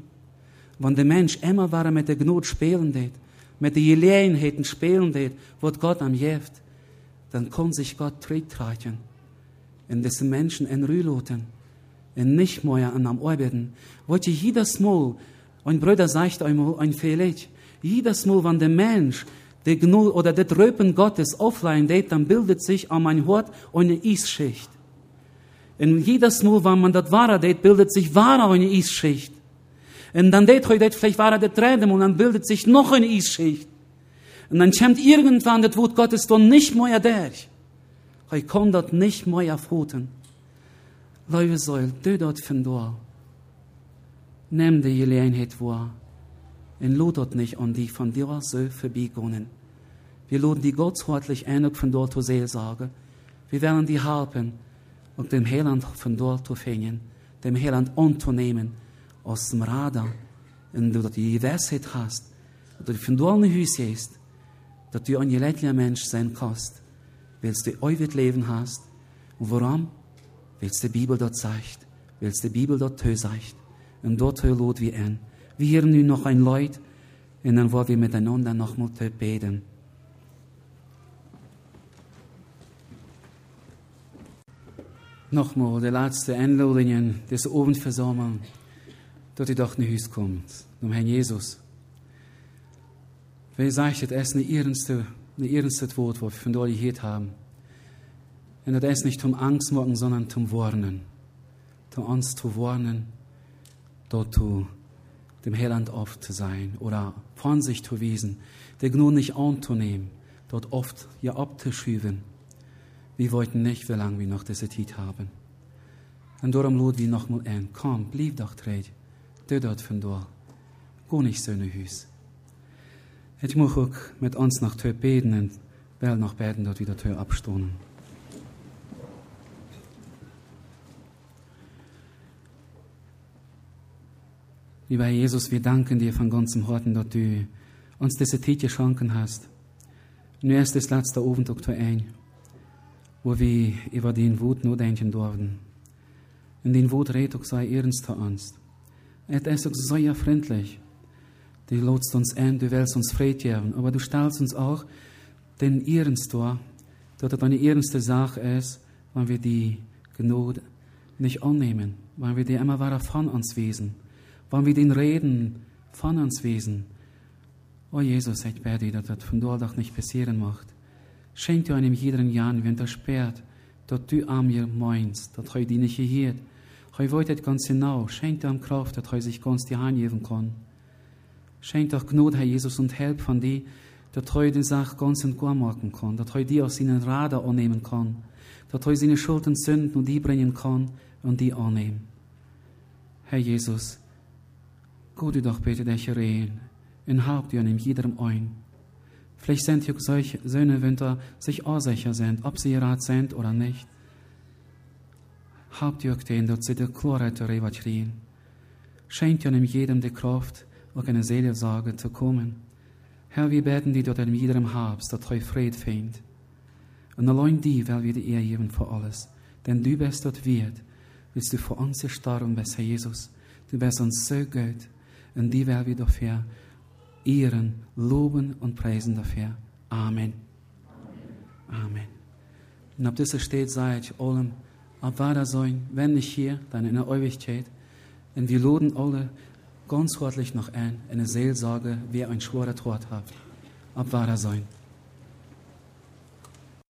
Wenn der Mensch immer war mit der Gnade spielen wird, mit den Gelegenheiten spielen wird, wird Gott am Jeft, dann kann sich Gott zurücktragen. Und diese Menschen in lassen. Und nicht mehr an am Arbeiten. Wollt ihr jedes Mal, ein Bruder sagt einmal ein Fehler, jedes Mal, wenn der Mensch die Gnade oder das Röpen Gottes offline dann bildet sich an mein Hort eine Eisschicht. Und jedes Mal, wenn man das wahre geht, bildet sich wahre eine Eisschicht. Und dann geht heute vielleicht wahre das Reden und dann bildet sich noch eine Eisschicht. Und dann kommt irgendwann das Wort Gottes dann nicht mehr durch. Ich kann das nicht mehr erfoten. Leute soll, du dort von da. Nimm die Gelegenheit wahr. Und lot dort nicht an die von dir so vorbeigehen. Wir laden die gottshartlich ein, von dort zu Seelsorge. Wir werden die helfen, und dem Heiland von dort zu finden, dem Heiland anzunehmen, aus dem Radar, und du die Gewissheit hast, dass du von dort in Haus gehst, dass du ein gelädlicher Mensch sein kannst, weil du euer Leben hast. Und warum? Weil die Bibel dort sagt, weil die Bibel dort sagt. Und dort laden wir ein. Wir hören nun noch ein Leut, und dann wollen wir miteinander nochmal beten. Nochmal die letzte Einladungen des Abendversammlung. dat u doch naar huis komt, om Herrn Jesus. Wij zeggen het is de eerste, de eerste woord wat we vandaag gehoord haben. Und das ist nicht zum Angst machen, sondern zum Warnen. Zum uns zu warnen, dort zu dem Heiland oft zu sein oder von sich zu wiesen, der nur nicht anzunehmen, dort oft ja abzuschieben. Wir wollten nicht, wie lange wir noch diese Zeit haben. Und darum lud wir nochmal ein. Komm, blieb doch dreht. Du dort von dort. Go nicht so in Hüs. Ich muss auch mit uns nach Tür beten und will noch beten, dort wieder Tür abstoßen. Lieber Jesus, wir danken dir von ganzem Herzen, dass du uns diese Zeit geschenkt hast. Nu ist das letzte Abend ein, wo wir über den Wut nachdenken durften. Und den Wut redet auch sehr ernst zu uns. Es ist auch sehr freundlich. Du lotst uns ein, du willst uns Fried geben, aber du stellst uns auch den Ernst vor, dass das eine ernste Sache ist, wenn wir die Gnade nicht annehmen, wenn wir die immer weiter von uns wesen wann wir den Reden von uns wesen. O Jesus, ich bete dass das von dort auch nicht passieren macht. Schenk dir einem jeden Jahr, wenn der sperrt, dass du an mir meinst, dass er die nicht gehört. Ich wollte das ganz genau. Schenk dir Kraft, dass er sich ganz die Hand geben kann. Schenk dir Gnade, Herr Jesus, und help von dir, dass er die Sache ganz in Gott machen kann, dass er die aus seinen Radar annehmen kann, dass er seine Schulden sünden und die bringen kann und die annehmen. Herr Jesus, Gott du doch bitte dich reden und haupt dir in jedem ein. Vielleicht sind hier solche Söhne, da sich unsicher sind, ob sie rat sind oder nicht. Haupt ihr den, dass sie die Klarheit darüber kriegen. Schenkt ihr jedem die Kraft, auch eine Seelsorge zu kommen. Herr, wir beten dir dort in jedem Habs, dass du Fried findet. Und allein die, weil wir die Ehre geben für alles. Denn du bist dort wert, willst du für uns gestorben bist, Herr Jesus. Du bist uns so gut. Und die werden wir dafür ehren, loben und preisen dafür. Amen. Amen. Und ab dieser steht, ich allem, ab war sein, wenn nicht hier, dann in der Ewigkeit. Und wir loben alle ganz herzlich noch ein, eine Seelsorge, wer ein schwerer Tod hat. Ab war sein.